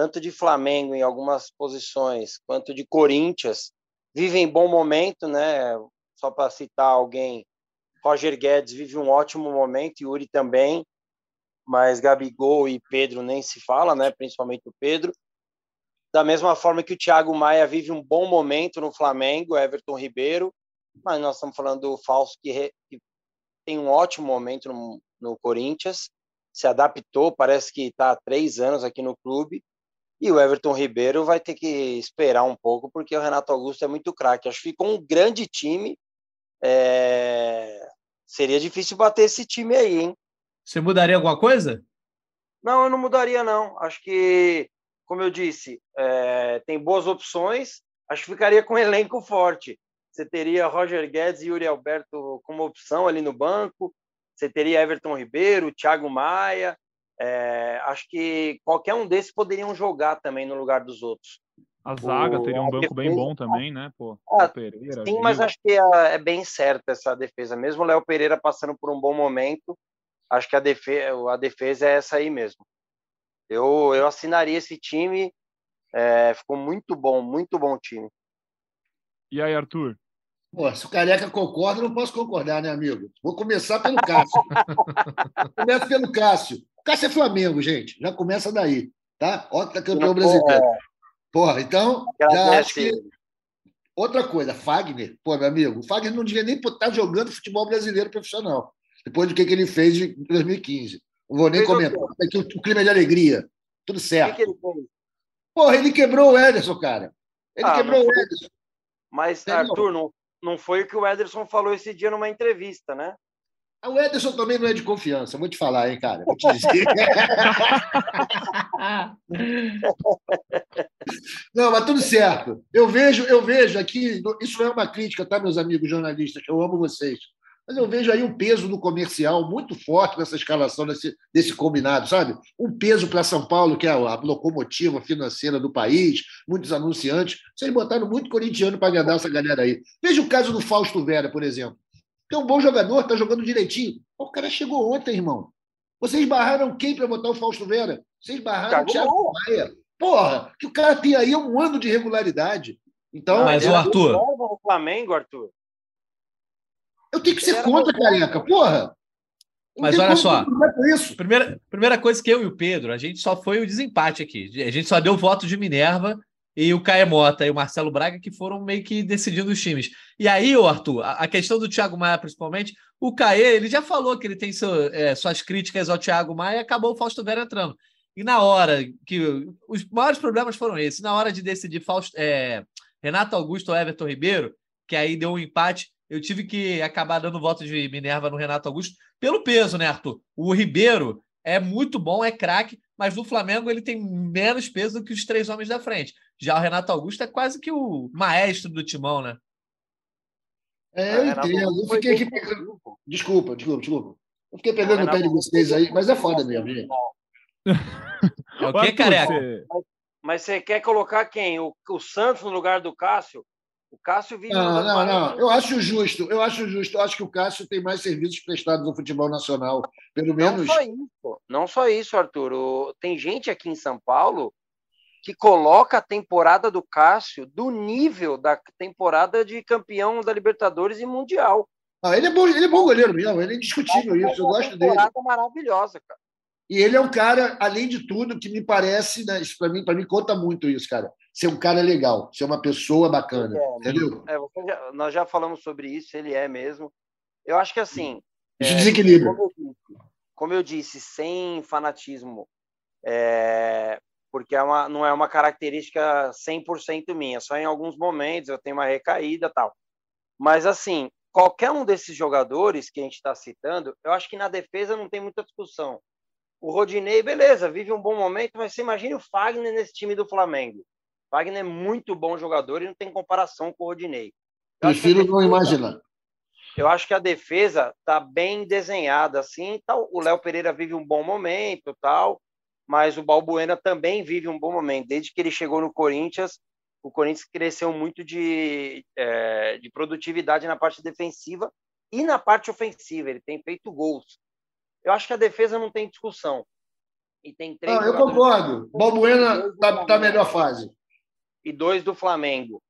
tanto de Flamengo em algumas posições, quanto de Corinthians, vivem bom momento, né? Só para citar alguém, Roger Guedes vive um ótimo momento, Yuri também, mas Gabigol e Pedro nem se fala, né? Principalmente o Pedro. Da mesma forma que o Thiago Maia vive um bom momento no Flamengo, Everton Ribeiro, mas nós estamos falando do Falso que, que tem um ótimo momento no, no Corinthians, se adaptou, parece que está há três anos aqui no clube, e o Everton Ribeiro vai ter que esperar um pouco, porque o Renato Augusto é muito craque. Acho que ficou um grande time. É... Seria difícil bater esse time aí, hein? Você mudaria alguma coisa? Não, eu não mudaria, não. Acho que, como eu disse, é... tem boas opções. Acho que ficaria com um elenco forte. Você teria Roger Guedes e Yuri Alberto como opção ali no banco. Você teria Everton Ribeiro, Thiago Maia. É, acho que qualquer um desses poderiam jogar também no lugar dos outros. A zaga o, teria um banco defesa, bem bom também, né? Pô, ah, Pereira, sim, Gil. mas acho que é, é bem certa essa defesa. Mesmo o Léo Pereira passando por um bom momento, acho que a defesa, a defesa é essa aí mesmo. Eu, eu assinaria esse time. É, ficou muito bom, muito bom time. E aí, Arthur? Pô, se o Careca concorda, não posso concordar, né, amigo? Vou começar pelo Cássio. [laughs] Começa pelo Cássio. O Cássio é Flamengo, gente. Já começa daí, tá? Ótimo campeão brasileiro. Porra, então, já acho que... Outra coisa, Fagner, pô, meu amigo, o Fagner não devia nem estar jogando futebol brasileiro profissional, depois do que, que ele fez em 2015. Não vou nem comentar. Aqui, o, o clima é de alegria. Tudo certo. O que, que ele fez? Porra, ele quebrou o Ederson, cara. Ele ah, quebrou o Ederson. Mas, Arthur, não, não foi o que o Ederson falou esse dia numa entrevista, né? Ah, o Ederson também não é de confiança, vou te falar, hein, cara? Vou te dizer. [laughs] não, mas tudo certo. Eu vejo, eu vejo aqui, isso não é uma crítica, tá, meus amigos jornalistas? Eu amo vocês. Mas eu vejo aí um peso no comercial muito forte nessa escalação desse, desse combinado, sabe? Um peso para São Paulo, que é a locomotiva financeira do país, muitos anunciantes. Vocês botaram muito corintiano para agradar essa galera aí. Veja o caso do Fausto Vera, por exemplo é um bom jogador, está jogando direitinho. O cara chegou ontem, irmão. Vocês barraram quem para botar o Fausto Vera? Vocês barraram o Thiago Maia. Porra, que o cara tem aí um ano de regularidade. Então, mas o Arthur. O Flamengo, Arthur. Eu tenho que ser contra, careca. Porra. Mas olha só, primeira, primeira coisa que eu e o Pedro, a gente só foi o desempate aqui. A gente só deu voto de Minerva e o Caemota e o Marcelo Braga que foram meio que decidindo os times. E aí, Arthur, a questão do Thiago Maia, principalmente, o Caê, ele já falou que ele tem seu, é, suas críticas ao Thiago Maia e acabou o Fausto Vera entrando. E na hora que. Os maiores problemas foram esses. Na hora de decidir Fausto, é, Renato Augusto ou Everton Ribeiro, que aí deu um empate, eu tive que acabar dando voto de Minerva no Renato Augusto pelo peso, né, Arthur? O Ribeiro é muito bom, é craque, mas no Flamengo ele tem menos peso do que os três homens da frente. Já o Renato Augusto é quase que o maestro do timão, né? É, eu entendo. Eu fiquei aqui pegando. Desculpa, desculpa, desculpa. Eu fiquei pegando o pé de vocês aí, mas é foda mesmo, gente. É o que, careca? Mas, mas, você quer colocar quem? O, o Santos no lugar do Cássio? O Cássio vive. Não, não, não. Eu acho justo. Eu acho justo. Eu acho que o Cássio tem mais serviços prestados no futebol nacional. Pelo menos. Não só isso, não só isso Arthur. O... Tem gente aqui em São Paulo que coloca a temporada do Cássio do nível da temporada de campeão da Libertadores e Mundial. Ah, ele é bom, ele é bom goleiro mesmo, ele é indiscutível é isso, eu gosto dele. Temporada maravilhosa, cara. E ele é um cara, além de tudo, que me parece, né, para mim, para mim conta muito isso, cara. Ser um cara legal, ser uma pessoa bacana, é, entendeu? É, já, nós já falamos sobre isso, ele é mesmo. Eu acho que assim. Isso é, desequilibra. Como eu, disse, como eu disse, sem fanatismo, é, porque é uma, não é uma característica 100% minha, só em alguns momentos eu tenho uma recaída tal. Mas assim, qualquer um desses jogadores que a gente está citando, eu acho que na defesa não tem muita discussão. O Rodinei, beleza, vive um bom momento, mas você imagine o Fagner nesse time do Flamengo. O Fagner é muito bom jogador e não tem comparação com o Rodinei. Prefiro não imaginar. Eu acho que a defesa está bem desenhada assim. Tal. O Léo Pereira vive um bom momento, tal. Mas o Balbuena também vive um bom momento. Desde que ele chegou no Corinthians, o Corinthians cresceu muito de, é, de produtividade na parte defensiva e na parte ofensiva. Ele tem feito gols. Eu acho que a defesa não tem discussão. E tem três. Ah, eu concordo. Balbuena está tá melhor fase. E dois do Flamengo.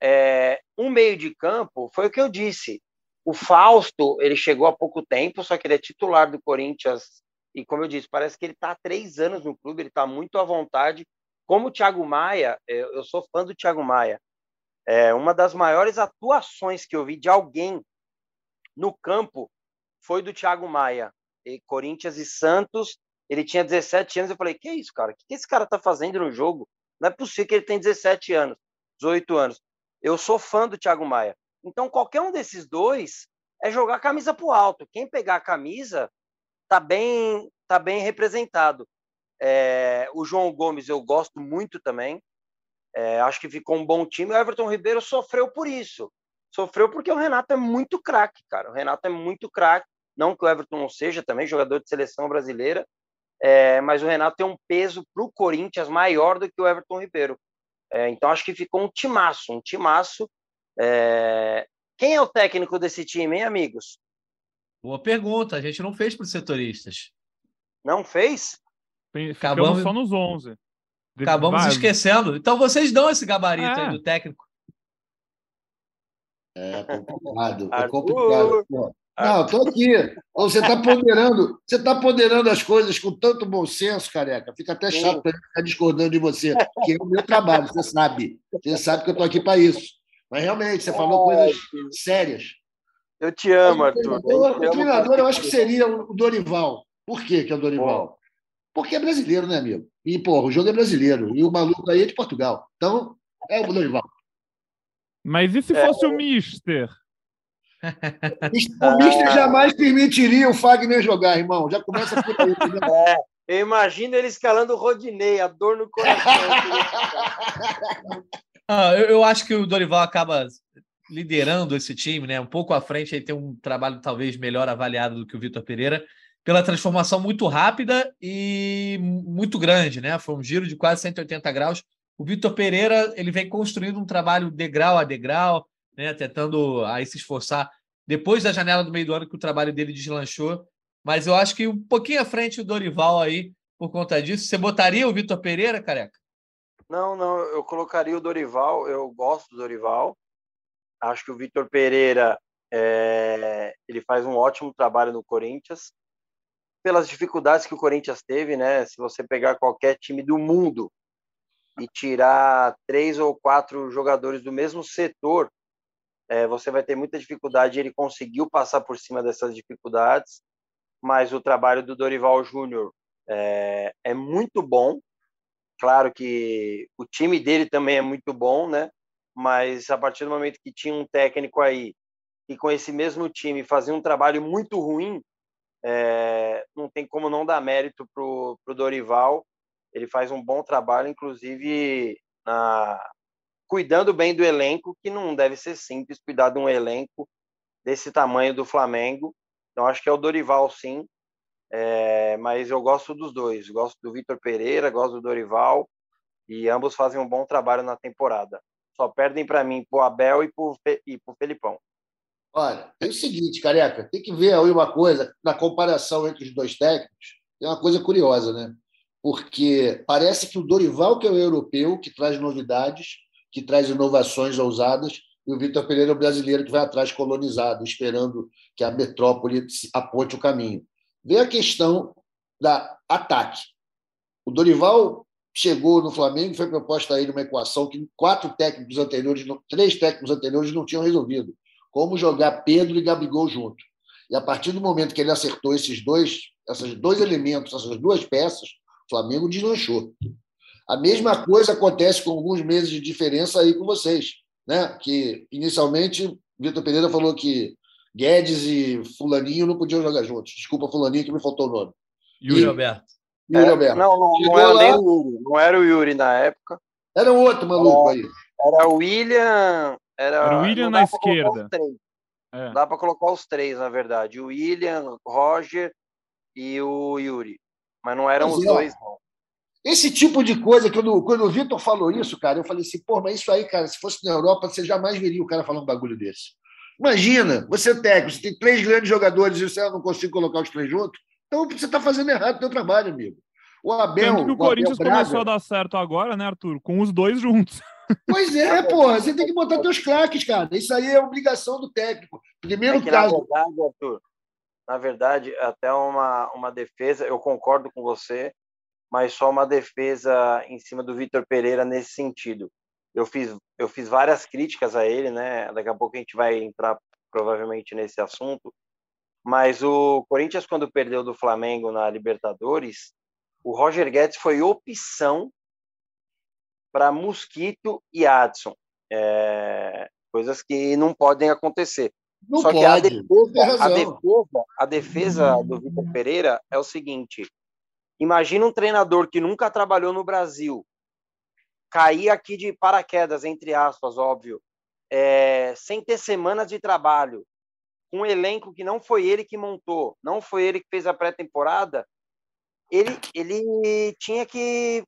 É, um meio de campo foi o que eu disse. O Fausto, ele chegou há pouco tempo, só que ele é titular do Corinthians. E como eu disse, parece que ele está há três anos no clube, ele está muito à vontade. Como o Thiago Maia, eu sou fã do Thiago Maia. É, uma das maiores atuações que eu vi de alguém no campo foi do Thiago Maia. E Corinthians e Santos, ele tinha 17 anos. Eu falei: que é isso, cara? O que esse cara tá fazendo no jogo? Não é possível que ele tem 17 anos, 18 anos. Eu sou fã do Thiago Maia. Então, qualquer um desses dois é jogar a camisa o alto. Quem pegar a camisa tá bem, tá bem representado. É, o João Gomes eu gosto muito também. É, acho que ficou um bom time. O Everton Ribeiro sofreu por isso. Sofreu porque o Renato é muito craque, cara. O Renato é muito craque. Não que o Everton não seja também jogador de seleção brasileira, é, mas o Renato tem um peso para o Corinthians maior do que o Everton Ribeiro. É, então acho que ficou um timaço, um timaço. É... Quem é o técnico desse time, hein, amigos? Boa pergunta. A gente não fez para os setoristas. Não fez? Ficamos Acabamos... só nos 11. Acabamos esquecendo. Então vocês dão esse gabarito é. aí do técnico. É complicado. É complicado. Não, estou aqui. Você está ponderando, você está ponderando as coisas com tanto bom senso, careca. Fica até chato para ficar discordando de você, que é o meu trabalho, você sabe. Você sabe que eu estou aqui para isso. Mas realmente, você falou coisas sérias. Eu te amo, Arthur. O treinador, eu acho que seria o Dorival. Por que, que é o Dorival? Porque é brasileiro, né, amigo? E, porra, o jogo é brasileiro. E o maluco aí é de Portugal. Então, é o Dorival. Mas e se é. fosse o [laughs] Mister? O Mister jamais permitiria o Fagner jogar, irmão. Já começa por aí. Né? [laughs] É, eu imagino ele escalando o Rodinei, a dor no coração. [laughs] ah, eu, eu, acho que o Dorival acaba liderando esse time, né? Um pouco à frente, ele tem um trabalho talvez melhor avaliado do que o Vitor Pereira, pela transformação muito rápida e muito grande, né? Foi um giro de quase 180 graus. O Vitor Pereira ele vem construindo um trabalho degrau a degrau, né? Tentando aí se esforçar depois da janela do meio do ano que o trabalho dele deslanchou. Mas eu acho que um pouquinho à frente o Dorival aí por conta disso. Você botaria o Vitor Pereira, careca? Não, não, eu colocaria o Dorival. Eu gosto do Dorival. Acho que o Vitor Pereira é, ele faz um ótimo trabalho no Corinthians. Pelas dificuldades que o Corinthians teve, né? Se você pegar qualquer time do mundo e tirar três ou quatro jogadores do mesmo setor, é, você vai ter muita dificuldade. Ele conseguiu passar por cima dessas dificuldades, mas o trabalho do Dorival Júnior é, é muito bom. Claro que o time dele também é muito bom, né? Mas a partir do momento que tinha um técnico aí e com esse mesmo time fazia um trabalho muito ruim, é, não tem como não dar mérito para o Dorival. Ele faz um bom trabalho, inclusive na, cuidando bem do elenco, que não deve ser simples cuidar de um elenco desse tamanho do Flamengo. Então acho que é o Dorival, sim. É, mas eu gosto dos dois. Gosto do Vitor Pereira, gosto do Dorival e ambos fazem um bom trabalho na temporada. Só perdem para mim pro Abel e e pro Felipão. Olha, tem o seguinte, careca, tem que ver aí uma coisa, na comparação entre os dois técnicos, tem uma coisa curiosa, né? Porque parece que o Dorival, que é o europeu, que traz novidades, que traz inovações ousadas, e o Vitor Pereira é o brasileiro que vai atrás colonizado, esperando que a metrópole aponte o caminho. Vê a questão da ataque. O Dorival chegou no Flamengo, foi proposta a ele uma equação que quatro técnicos anteriores, três técnicos anteriores não tinham resolvido. Como jogar Pedro e Gabigol junto. E a partir do momento que ele acertou esses dois, esses dois elementos, essas duas peças, o Flamengo deslanchou. A mesma coisa acontece com alguns meses de diferença aí com vocês, né? Que inicialmente Vitor Pereira falou que Guedes e Fulaninho não podiam jogar juntos. Desculpa, Fulaninho, que me faltou o nome. Yuri e, Alberto. Yuri Alberto. Não, não, não era lá, nem o Yuri. Não era o Yuri na época. Era um outro maluco era, aí. Era o William. Era, era o William na esquerda. É. Dá para colocar os três, na verdade. O William, Roger e o Yuri. Mas não eram mas os é. dois, não. Esse tipo de coisa, quando, quando o Vitor falou isso, cara, eu falei assim, pô, mas isso aí, cara, se fosse na Europa, você jamais veria o cara falando um bagulho desse. Imagina, você é técnico, você tem três grandes jogadores e você não consegue colocar os três juntos. Então você está fazendo errado o seu trabalho, amigo. O Abel. Tanto que o, o Corinthians Braga... começou a dar certo agora, né, Arthur? Com os dois juntos. Pois é, [laughs] porra. Você tem que botar teus craques, cara. Isso aí é obrigação do técnico. Primeiro é que, caso. Na verdade, Arthur, na verdade, até uma, uma defesa, eu concordo com você, mas só uma defesa em cima do Vitor Pereira nesse sentido. Eu fiz, eu fiz várias críticas a ele, né? Daqui a pouco a gente vai entrar provavelmente nesse assunto. Mas o Corinthians, quando perdeu do Flamengo na Libertadores, o Roger Guedes foi opção para Mosquito e Adson. É, coisas que não podem acontecer. Não Só pode. que a defesa, a defesa, a defesa do Vitor Pereira é o seguinte: imagina um treinador que nunca trabalhou no Brasil, cair aqui de paraquedas, entre aspas, óbvio, é, sem ter semanas de trabalho, com um elenco que não foi ele que montou, não foi ele que fez a pré-temporada, ele, ele tinha que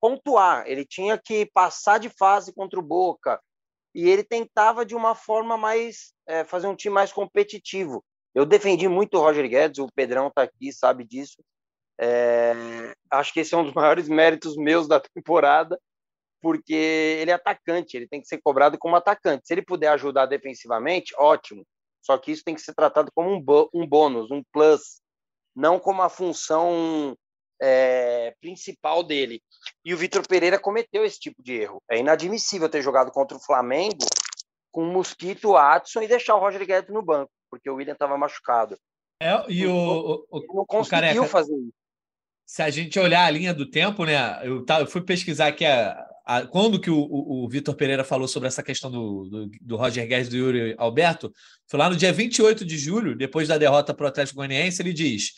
pontuar, ele tinha que passar de fase contra o Boca, e ele tentava de uma forma mais é, fazer um time mais competitivo. Eu defendi muito o Roger Guedes, o Pedrão está aqui, sabe disso. É, acho que esse é um dos [laughs] maiores méritos meus da temporada, porque ele é atacante, ele tem que ser cobrado como atacante. Se ele puder ajudar defensivamente, ótimo. Só que isso tem que ser tratado como um, um bônus, um plus, não como a função é, principal dele. E o Vitor Pereira cometeu esse tipo de erro. É inadmissível ter jogado contra o Flamengo com o Mosquito, Adson e deixar o Roger Guedes no banco, porque o William estava machucado. É, e o, o, não conseguiu careca, fazer isso. Se a gente olhar a linha do tempo, né? Eu, tá, eu fui pesquisar aqui a, a, quando que o, o, o Vitor Pereira falou sobre essa questão do, do, do Roger Guedes do Yuri Alberto. Foi lá no dia 28 de julho, depois da derrota para o Atlético Goianiense, ele diz: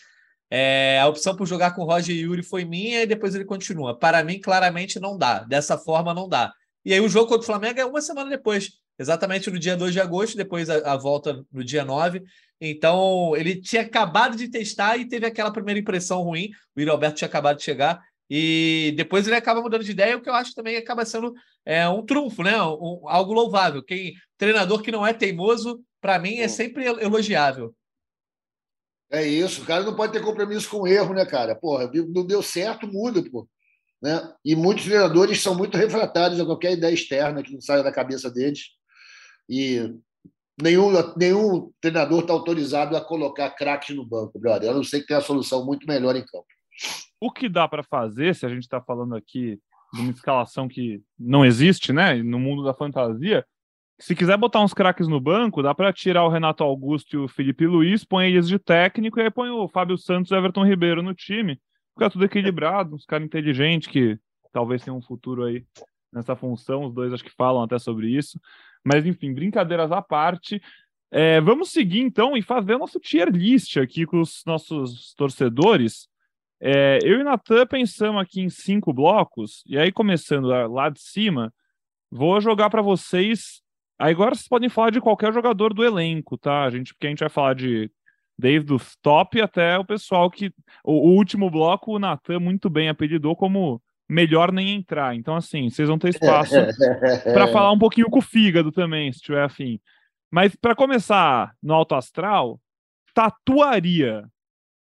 é, a opção por jogar com o Roger Yuri foi minha e depois ele continua. Para mim, claramente não dá. Dessa forma, não dá. E aí o jogo contra o Flamengo é uma semana depois, exatamente no dia 2 de agosto, depois a, a, volta no dia 9. Então, ele tinha acabado de testar e teve aquela primeira impressão ruim. O Yuri Alberto tinha acabado de chegar. E depois ele acaba mudando de ideia, o que eu acho também acaba sendo é, um trunfo, né? Um, algo louvável. Quem treinador que não é teimoso, para mim, é sempre elogiável. É isso, o cara não pode ter compromisso com erro, né, cara? Porra, não deu certo, muda, pô. Né? E muitos treinadores são muito refratários a qualquer ideia externa que não saia da cabeça deles. E nenhum, nenhum treinador está autorizado a colocar craques no banco, brother. Eu não sei que tem a solução muito melhor em campo. O que dá para fazer, se a gente está falando aqui de uma escalação que não existe, né, no mundo da fantasia, se quiser botar uns craques no banco, dá para tirar o Renato Augusto e o Felipe Luiz, põe eles de técnico e aí põe o Fábio Santos e o Everton Ribeiro no time. Fica tudo equilibrado, uns caras inteligentes que talvez tenham um futuro aí nessa função. Os dois acho que falam até sobre isso. Mas enfim, brincadeiras à parte. É, vamos seguir então e fazer o nosso tier list aqui com os nossos torcedores. É, eu e Natan pensamos aqui em cinco blocos, e aí começando lá de cima, vou jogar para vocês agora vocês podem falar de qualquer jogador do elenco, tá? A gente, porque a gente vai falar de desde os top até o pessoal que. O, o último bloco, o Natan muito bem apelidou como melhor nem entrar. Então, assim, vocês vão ter espaço [laughs] para falar um pouquinho com o fígado também, se tiver afim. Mas para começar no alto astral, tatuaria.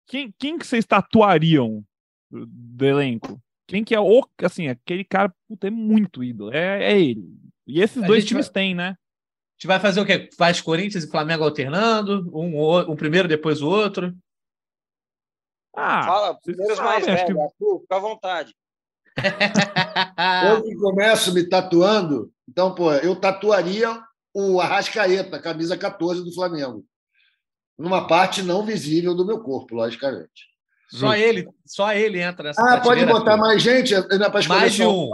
Quem, quem que vocês tatuariam do, do elenco? Quem que é o. Assim, aquele cara, puta, é muito ídolo. É, é ele. E esses a dois times vai... têm, né? A gente vai fazer o quê? Faz Corinthians e Flamengo alternando? Um, um primeiro, depois o outro? Ah, Fala, primeiros mais velhos, que... fica à vontade. Eu que começo me tatuando, então, pô, eu tatuaria o Arrascaeta, camisa 14 do Flamengo. Numa parte não visível do meu corpo, logicamente. Só ele, só ele entra nessa Ah, pode botar mais gente? Mais de um.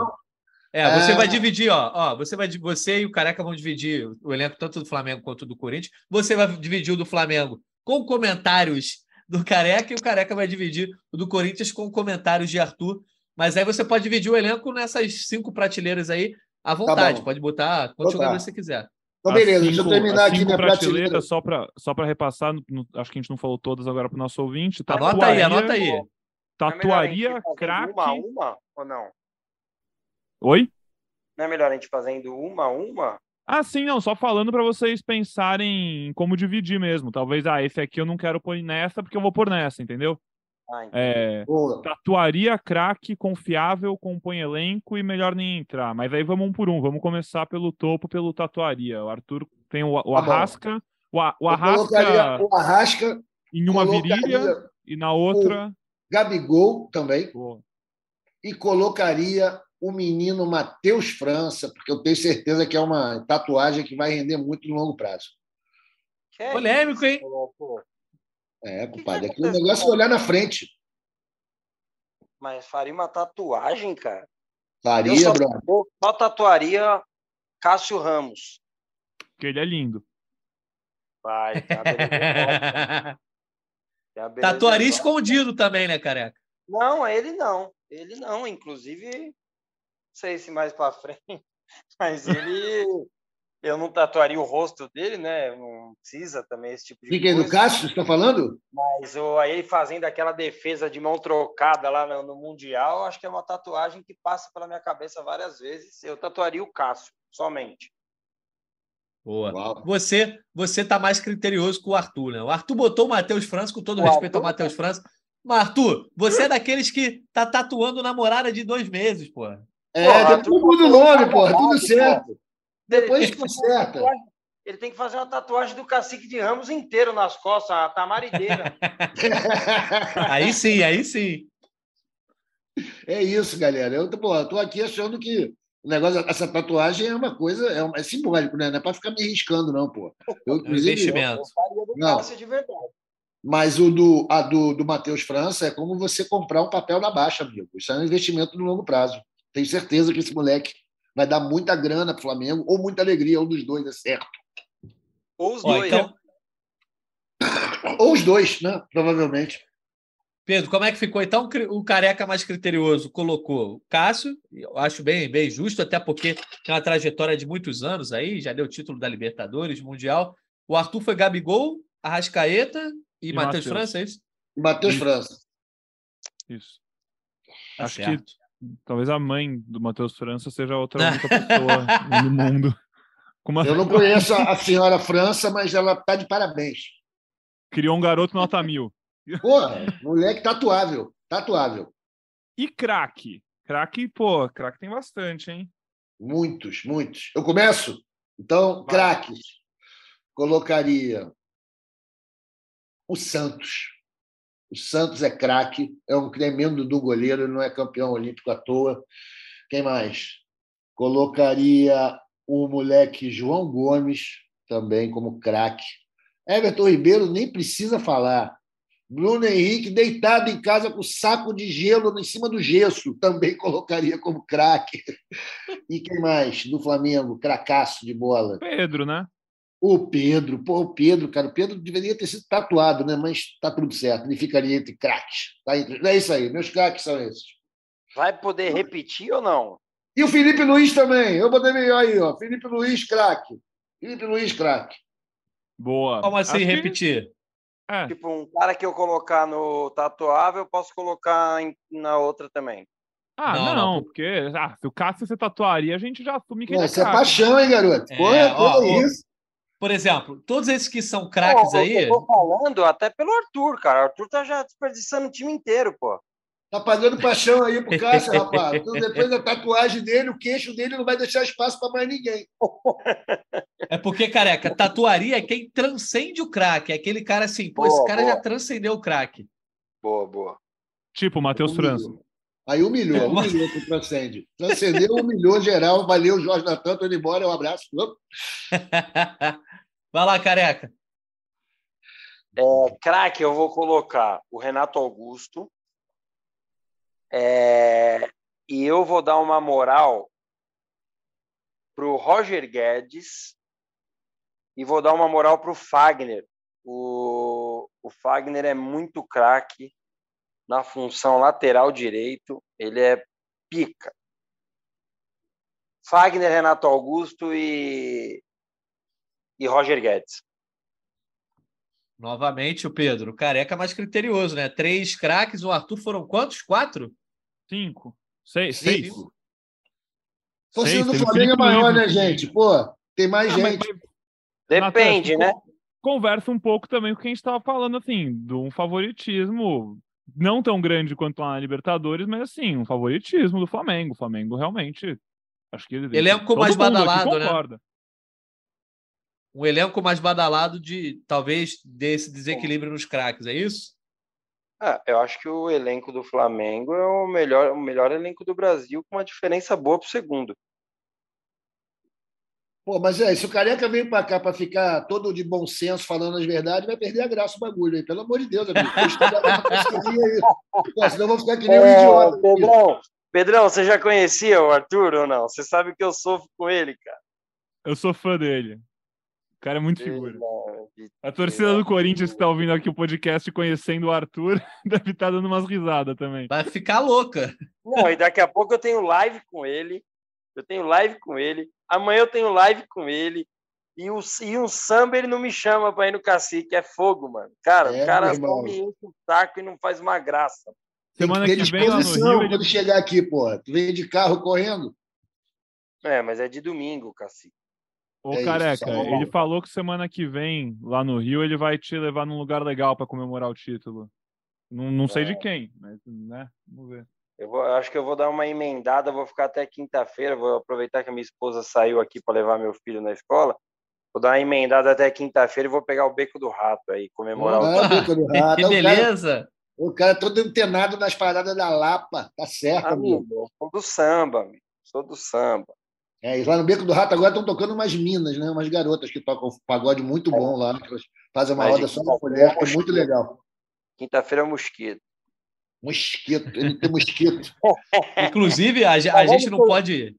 É, você é... vai dividir, ó, ó, você vai você e o Careca vão dividir o elenco tanto do Flamengo quanto do Corinthians. Você vai dividir o do Flamengo com comentários do Careca e o Careca vai dividir o do Corinthians com comentários de Arthur. Mas aí você pode dividir o elenco nessas cinco prateleiras aí à tá vontade. Tá pode botar quantos jogadores você quiser. Então, beleza, cinco, deixa eu terminar aqui minha prateleira. Só para só repassar, no, acho que a gente não falou todas agora para o nosso ouvinte. Tatuaria, anota aí, anota aí. Tatuaria, craque. Uma a uma ou não? Oi? Não é melhor a gente fazendo uma a uma? Ah, sim, não, só falando para vocês pensarem em como dividir mesmo. Talvez, ah, esse aqui eu não quero pôr nessa porque eu vou pôr nessa, entendeu? Ah, é, tatuaria craque, confiável, compõe elenco e melhor nem entrar. Mas aí vamos um por um. Vamos começar pelo topo, pelo tatuaria. O Arthur tem o, o tá Arrasca. O, o Arrasca, o Arrasca em uma virilha e na outra. Gabigol também. E colocaria o menino Matheus França, porque eu tenho certeza que é uma tatuagem que vai render muito no longo prazo. Que Polêmico, hein? É, compadre. Aqui o negócio é olhar na frente. Mas faria uma tatuagem, cara? Faria, só, brother. Só tatuaria Cássio Ramos. Porque ele é lindo. Vai, tá [laughs] Tatuaria escondido também, né, careca? Não, ele não. Ele não. Inclusive, sei se mais para frente, [laughs] mas ele eu não tatuaria o rosto dele, né? Não precisa também esse tipo de Fiquei coisa. do Cássio, você está falando? Mas o, aí fazendo aquela defesa de mão trocada lá no, no, Mundial, acho que é uma tatuagem que passa pela minha cabeça várias vezes. Eu tatuaria o Cássio, somente. Boa. Uau. Você você tá mais criterioso que o Arthur, né? O Arthur botou o Matheus França, com todo o respeito Arthur... ao Matheus França. Mas, Arthur, você é daqueles que tá tatuando namorada de dois meses, pô. É, porra, depois muda o nome, pô, tudo certo. Depois conserta. Ele tem que fazer uma tatuagem do cacique de Ramos inteiro nas costas, a tamarideira. [laughs] aí sim, aí sim. É isso, galera. Eu pô, tô aqui achando que o negócio, essa tatuagem é uma coisa, é, é simbólico, né? Não é para ficar me riscando, não, pô. Eu, é investimento. Eu, não. de verdade. Mas o do, a do, do Matheus França é como você comprar um papel na baixa, amigo. Isso é um investimento no longo prazo. Tenho certeza que esse moleque vai dar muita grana para o Flamengo ou muita alegria, um dos dois, é certo. Ou os dois. Então... [coughs] Ou os dois, né? Provavelmente. Pedro, como é que ficou? Então, o careca mais criterioso colocou o Cássio, eu acho bem, bem justo, até porque tem uma trajetória de muitos anos aí, já deu título da Libertadores, Mundial. O Arthur foi Gabigol, Arrascaeta e, e Matheus França, é isso? Matheus França. Isso. Tá acho certo. que Talvez a mãe do Matheus França seja outra única pessoa [laughs] no mundo. Eu não conheço a senhora França, mas ela tá de parabéns. Criou um garoto nota mil. Porra, moleque tatuável. Tatuável. E craque? Craque, pô, craque tem bastante, hein? Muitos, muitos. Eu começo? Então, craques. Colocaria o Santos. O Santos é craque, é um tremendo do goleiro, não é campeão olímpico à toa. Quem mais? Colocaria o moleque João Gomes também como craque. Everton Ribeiro nem precisa falar. Bruno Henrique deitado em casa com saco de gelo em cima do gesso, também colocaria como craque. [laughs] E quem mais do Flamengo? Cracaço de bola. Pedro, né? O Pedro, pô, o Pedro, cara, o Pedro deveria ter sido tatuado, né? Mas tá tudo certo, ele ficaria entre craques. Tá entre... É isso aí, meus craques são esses. Vai poder repetir ou não? E o Felipe Luiz também. Eu botei meio aí, ó. Felipe Luiz, craque. Felipe Luiz, craque. Boa. Como assim Acho repetir? Que... É. Tipo, um cara que eu colocar no tatuável, eu posso colocar em... na outra também. Ah, não, não, porque ah, se o Cássio você tatuaria, a gente já assume que ele é Isso é paixão, hein, garoto? É, Porra, ó, ó, isso. Por exemplo, todos esses que são craques aí. Eu tô falando até pelo Arthur, cara. O Arthur tá já desperdiçando o time inteiro, pô. Tá pagando paixão aí pro Cássio, [laughs] rapaz. Então, depois da tatuagem dele, o queixo dele não vai deixar espaço para mais ninguém. É porque, careca, tatuaria é quem transcende o craque. É aquele cara assim, pô, boa, esse cara boa. já transcendeu o craque. Boa, boa. Tipo o Matheus França. Aí humilhou, [laughs] humilhou que transcende. Transcendeu, humilhou geral. Valeu, Jorge Natan, tô indo embora. Um abraço. [laughs] Vai lá, careca. É, craque, eu vou colocar o Renato Augusto. É, e eu vou dar uma moral pro Roger Guedes e vou dar uma moral pro Fagner. O, o Fagner é muito craque na função lateral direito, ele é pica. Fagner, Renato Augusto e, e Roger Guedes. Novamente o Pedro, o careca mais criterioso, né? Três craques, o Arthur foram quantos? Quatro? Cinco. Seis. Seis. Torcida do Flamengo é maior, né, gente? Pô, Tem mais ah, gente. Mas, Depende, né? Conversa um pouco também com quem estava falando, assim, de um favoritismo não tão grande quanto a Libertadores, mas assim, um favoritismo do Flamengo. O Flamengo realmente. Acho que ele. Elenco mais badalado, né? Um elenco mais badalado de talvez desse desequilíbrio nos craques, é isso? Ah, eu acho que o elenco do Flamengo é o melhor, o melhor elenco do Brasil, com uma diferença boa para o segundo. Pô, mas é, se o Careca vem para cá para ficar todo de bom senso, falando as verdades, vai perder a graça o bagulho aí. Pelo amor de Deus, amigo. Pô, senão eu vou ficar que nem um é, idiota. Pedrão, Pedrão, você já conhecia o Arthur ou não? Você sabe que eu sofro com ele, cara. Eu sou fã dele. O cara é muito figura. A torcida do Corinthians que está ouvindo aqui o podcast conhecendo o Arthur [laughs] deve estar tá dando umas risadas também. Vai ficar louca. Não, e daqui a pouco eu tenho live com ele. Eu tenho live com ele. Amanhã eu tenho live com ele. E, o, e um samba ele não me chama para ir no cacique. É fogo, mano. Cara, é, o cara só me enche o saco e não faz uma graça. Semana que vem lá no Rio. Ele... chegar aqui, pô. Tu vem de carro correndo? É, mas é de domingo, cacique. Ô, é careca, isso, ele falou que semana que vem, lá no Rio, ele vai te levar num lugar legal para comemorar o título. Não, não sei é. de quem, mas, né? Vamos ver. Eu, vou, eu acho que eu vou dar uma emendada, vou ficar até quinta-feira, vou aproveitar que a minha esposa saiu aqui para levar meu filho na escola. Vou dar uma emendada até quinta-feira e vou pegar o beco do rato aí, comemorar ah, o beco do rato. [laughs] que beleza! O cara, o cara é todo antenado nas paradas da Lapa, tá certo, amigo? amigo. Sou do samba, amigo. Sou do samba. É, e lá no Beco do Rato agora estão tocando umas minas, né? Umas garotas que tocam pagode muito bom lá, que fazem uma Mas roda só da mulher, que é muito legal. Quinta-feira é mosquito. Mosquito, ele tem mosquito. [laughs] Inclusive, a, a gente não pode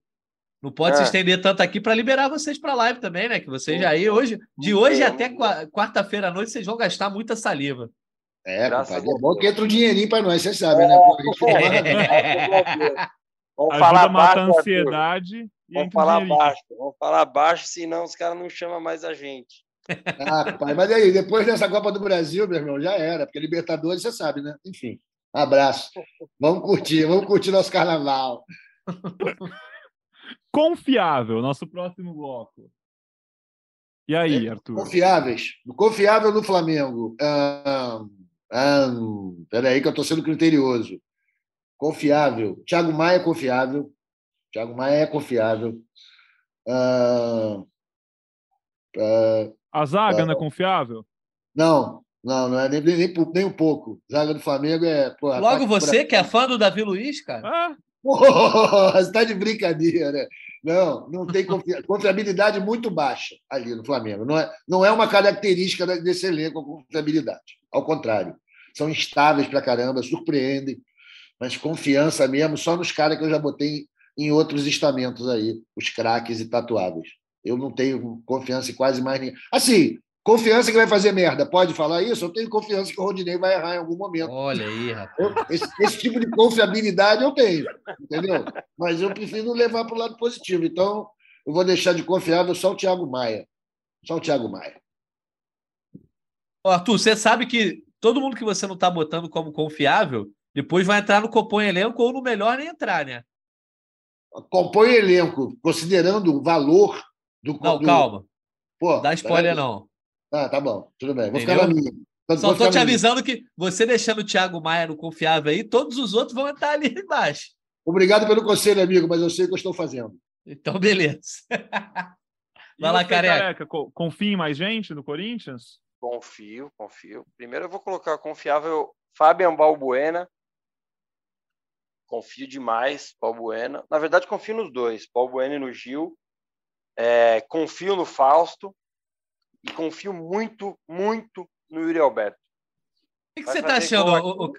não pode é. se estender tanto aqui para liberar vocês para live também, né? Que vocês já aí hoje, de hoje até quarta-feira à noite, vocês vão gastar muita saliva. É, compadre, é bom que entra um dinheirinho para nós, vocês sabem, né? É. Vamos falar a matar a ansiedade. Vamos falar baixo, vamos falar baixo, senão os caras não chamam mais a gente. Ah, pai, mas aí, depois dessa Copa do Brasil, meu irmão, já era, porque Libertadores você sabe, né? Enfim, abraço. Vamos curtir, vamos curtir nosso carnaval. [laughs] Confiável, nosso próximo bloco. E aí, é, Arthur? Confiáveis. Confiável no Flamengo. Ah, ah, peraí, que eu estou sendo criterioso. Confiável. Thiago Maia é confiável. Thiago Maia é confiável. Uh, uh, a zaga uh, não é confiável? Não, não, não é nem, nem, nem um pouco. Zaga do Flamengo é. Porra, Logo você, que é fã do Davi Luiz, cara. Ah. [laughs] Você está de brincadeira. Não, não tem confi... [laughs] confiabilidade muito baixa ali no Flamengo. Não é, não é uma característica desse elenco a confiabilidade. Ao contrário, são instáveis para caramba, surpreendem, mas confiança mesmo só nos caras que eu já botei em outros estamentos aí, os craques e tatuáveis. Eu não tenho confiança em quase mais ninguém. Assim, confiança que vai fazer merda. Pode falar isso? Eu tenho confiança que o Rodinei vai errar em algum momento. Olha aí, rapaz. Eu, esse, esse, tipo de confiabilidade eu tenho, entendeu? Mas eu prefiro levar para o lado positivo. Então, eu vou deixar de confiável só o Thiago Maia. Só o Thiago Maia. Arthur, você sabe que todo mundo que você não está botando como confiável, depois vai entrar no Compõe Elenco ou no melhor nem entrar, né? Compõe elenco, considerando o valor do. Não, do... calma. Pô, Dá spoiler, não. Ah, tá bom, tudo bem. Vou Entendeu? ficar na minha. Só estou te avisando que você deixando o Thiago Maia no confiável aí, todos os outros vão entrar ali embaixo. Obrigado pelo conselho, amigo, mas eu sei o que eu estou fazendo. Então, beleza. [laughs] Vai lá, careca. careca. Confia em mais gente no Corinthians? Confio, confio. Primeiro eu vou colocar confiável Fabian Balbuena, confio demais Paulo Bueno. Na verdade, confio nos dois, Paulo Bueno e no Gil. É, confio no Fausto e confio muito, muito no Yuri Alberto. O que, que você está achando? O, o...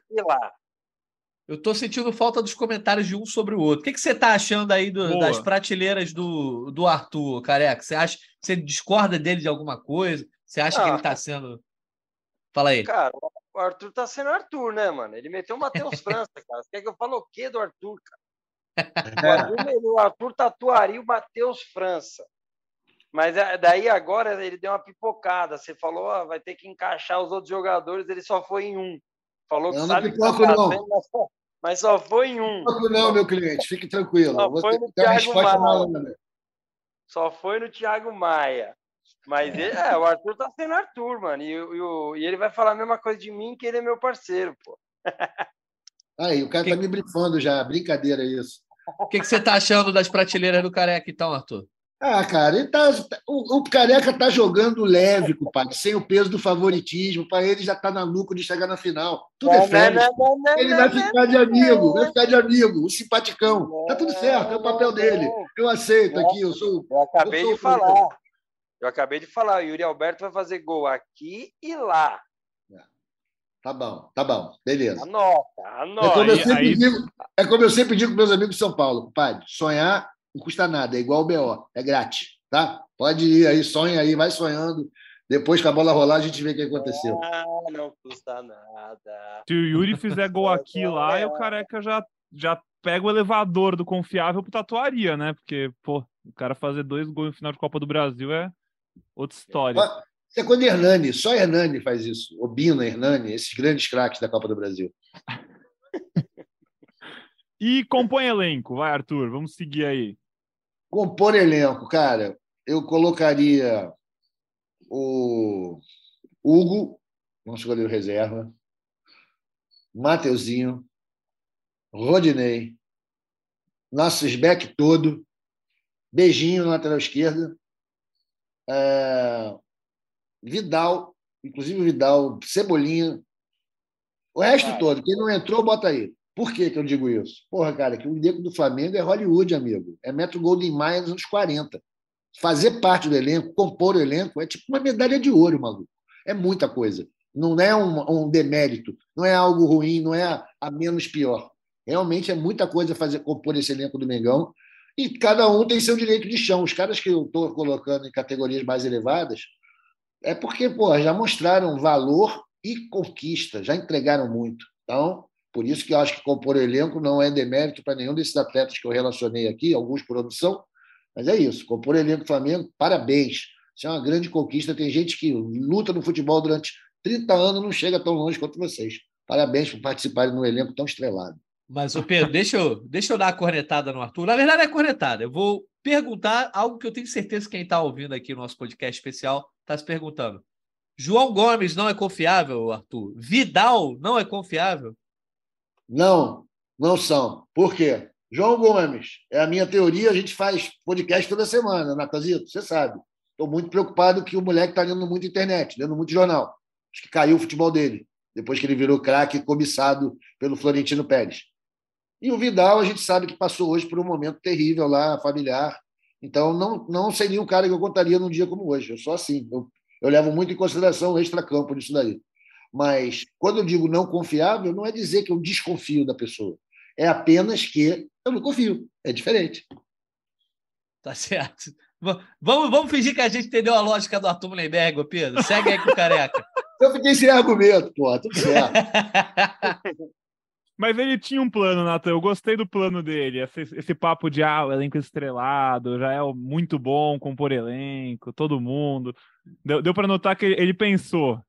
Eu estou sentindo falta dos comentários de um sobre o outro. O que, que você está achando aí do, das prateleiras do, do Arthur, careca? Você acha você discorda dele de alguma coisa? Você acha ah, que ele está sendo. Fala aí. Cara, o Arthur tá sendo Arthur, né, mano? Ele meteu o Matheus [laughs] França, cara. Você quer que eu fale o quê do Arthur, cara? [laughs] O Arthur, tatuaria o Matheus França. Mas é, daí agora ele deu uma pipocada. Você falou, vai ter que encaixar os outros jogadores, ele só foi em um. Falou que não, sabe não pipoco, que tá não. Mas, só, mas só foi em um. Pipoco não, meu cliente, fique tranquilo. Só Você tem a resposta malandra. só foi no Thiago Maia. Mas ele, é, o Arthur tá sendo Arthur, mano. E, e, e, ele vai falar a mesma coisa de mim, que ele é meu parceiro, pô. [laughs] Aí, o cara que... tá me brifando já. Brincadeira isso. O que, que você tá achando das prateleiras do Careca, então, Arthur? Ah, cara, ele tá, o, o Careca tá jogando leve, compadre, sem o peso do favoritismo. Para ele já tá na lucro de chegar na final. Tudo é férias. Ele vai ficar de amigo, vai ficar de amigo, o simpaticão. Tá tudo certo, é o papel dele. Eu aceito aqui, eu sou. Eu acabei eu sou de falar. Eu acabei de falar, o Yuri Alberto vai fazer gol aqui e lá. Tá bom, tá bom, beleza. Anota, anota. É como eu sempre, aí... digo, é como eu sempre digo com meus amigos de São Paulo, compadre, sonhar não custa nada, é igual o BO, é grátis, tá? Pode ir aí, sonha aí, vai sonhando. Depois que a bola rolar, a gente vê o que aconteceu. Ah, não custa nada. Se o Yuri fizer gol aqui lá, é o careca já, já pega o elevador do confiável pro tatuaria, né? Porque, pô, o cara fazer dois gols no final de Copa do Brasil é outra história. Isso é quando Hernani, só Hernani faz isso. Obina, Hernani, esses grandes craques da Copa do Brasil. [laughs] e compõe elenco, vai, Arthur, vamos seguir aí. Compor elenco, cara, eu colocaria o Hugo, nosso goleiro reserva, Mateuzinho, Rodinei, nosso back todo, Beijinho na lateral esquerda, é... Vidal, inclusive Vidal, Cebolinha, o resto todo, quem não entrou, bota aí. Por que, que eu digo isso? Porra, cara, que o elenco do Flamengo é Hollywood, amigo. É Metro Golden Maia nos anos 40. Fazer parte do elenco, compor o elenco, é tipo uma medalha de ouro, maluco. É muita coisa. Não é um, um demérito, não é algo ruim, não é a, a, menos pior. Realmente é muita coisa fazer compor esse elenco do Mengão. E cada um tem seu direito de chão. Os caras que eu estou colocando em categorias mais elevadas é porque pô, já mostraram valor e conquista, já entregaram muito. Então, por isso que eu acho que compor o elenco não é demérito para nenhum desses atletas que eu relacionei aqui, alguns por opção, mas é isso. Compor o elenco do Flamengo, parabéns. Isso é uma grande conquista. Tem gente que luta no futebol durante 30 anos não chega tão longe quanto vocês. Parabéns por participarem no elenco tão estrelado. Mas, o Pedro, deixa eu, deixa eu dar a cornetada no Arthur. Na verdade, é cornetada. Eu vou perguntar algo que eu tenho certeza que quem está ouvindo aqui no nosso podcast especial está se perguntando. João Gomes não é confiável, Arthur? Vidal não é confiável? Não, não são. Por quê? João Gomes, é a minha teoria, a gente faz podcast toda semana, Natazito, você sabe. Estou muito preocupado que o moleque está lendo muito internet, lendo muito jornal. Acho que caiu o futebol dele, depois que ele virou craque cobiçado pelo Florentino Pérez. E o Vidal, a gente sabe que passou hoje por um momento terrível lá, familiar. Então, não, não seria um cara que eu contaria num dia como hoje. Eu sou assim. Eu, eu levo muito em consideração o extra-campo nisso daí. Mas quando eu digo não confiável, não é dizer que eu desconfio da pessoa. É apenas que eu não confio. É diferente. Tá certo. Vamos, vamos fingir que a gente entendeu a lógica do Arthur Mullenberg, Pedro. Segue aí com o careca. [laughs] Eu fiquei sem argumento, pô, tudo certo. [laughs] Mas ele tinha um plano, Natan. Eu gostei do plano dele. Esse, esse papo de ah, o elenco estrelado, já é muito bom compor elenco, todo mundo. Deu, deu para notar que ele, ele pensou.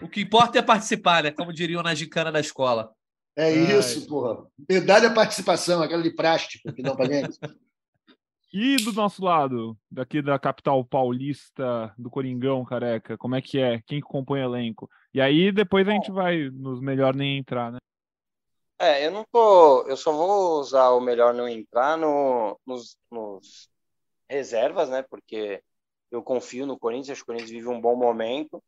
O que importa é participar, né? Como diriam na gincana da escola. É isso, Ai. porra. Medalha participação, aquela de plástico que dão pra gente. E do nosso lado, daqui da capital paulista, do Coringão, careca, como é que é? Quem compõe elenco? E aí depois a gente vai nos melhor nem entrar, né? É, eu não tô. Eu só vou usar o melhor não entrar no, nos, nos reservas, né? Porque eu confio no Corinthians, acho que o Corinthians vive um bom momento.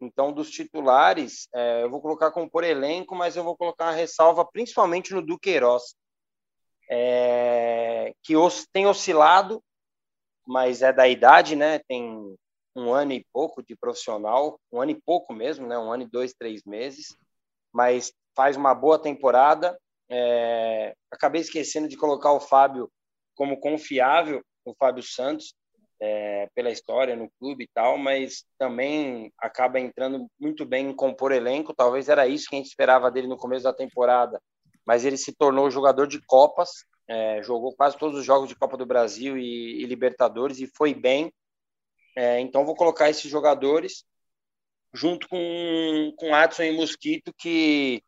Então, dos titulares, é, eu vou colocar como por elenco, mas eu vou colocar uma ressalva principalmente no Duqueiroz, é, que os, tem oscilado, mas é da idade, né? Tem um ano e pouco de profissional, um ano e pouco mesmo, né? Um ano e dois, três meses, mas faz uma boa temporada. É, acabei esquecendo de colocar o Fábio como confiável, o Fábio Santos, é, pela história no clube e tal, mas também acaba entrando muito bem em compor elenco. Talvez era isso que a gente esperava dele no começo da temporada, mas ele se tornou jogador de Copas, é, jogou quase todos os jogos de Copa do Brasil e, e Libertadores e foi bem. É, então vou colocar esses jogadores junto com, com Adson e Mosquito, que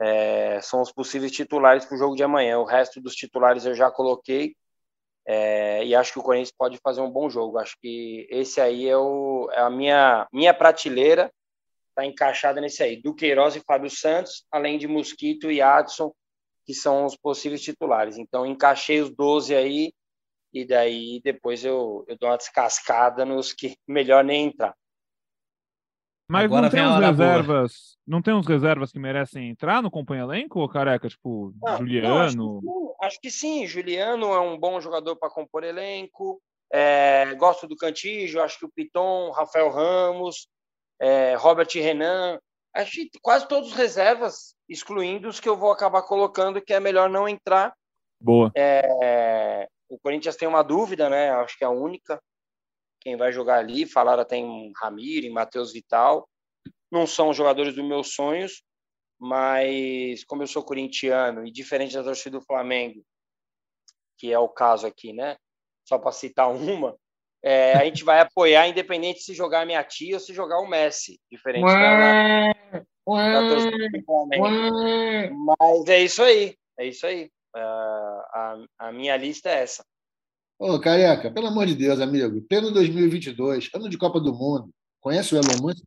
é, são os possíveis titulares para o jogo de amanhã. O resto dos titulares eu já coloquei. É, e acho que o Corinthians pode fazer um bom jogo. Acho que esse aí é, o, é a minha, minha prateleira, está encaixada nesse aí. Duqueiroz e Fábio Santos, além de Mosquito e Adson, que são os possíveis titulares. Então, encaixei os 12 aí, e daí depois eu, eu dou uma descascada nos que [laughs] melhor nem entrar. Mas Agora não tem uns reservas, boa. não tem uns reservas que merecem entrar no companhia elenco, careca, tipo não, Juliano? Não, acho, que acho, que sim, Juliano é um bom jogador para compor elenco. É, gosto do Cantígio, acho que o Piton, Rafael Ramos, é, Robert Renan, acho que quase todos os reservas, excluindo os que eu vou acabar colocando, que é melhor não entrar. Boa. É, o Corinthians tem uma dúvida, né? Acho que é a única quem vai jogar ali. Falaram até em Ramiro, em Matheus Vital. Não são jogadores dos meus sonhos, mas como eu sou corintiano e diferente da torcida do Flamengo, que é o caso aqui, né? Só para citar [laughs] uma, é, a gente vai apoiar independente se jogar a minha tia ou se jogar o Messi, diferente da, da, torcida do Flamengo. Mas é isso aí, é isso aí. Uh, a, a minha lista é essa. Ô, Careca, pelo amor de Deus, amigo, pleno 2022, ano de Copa do Mundo, conhece o Elon Musk?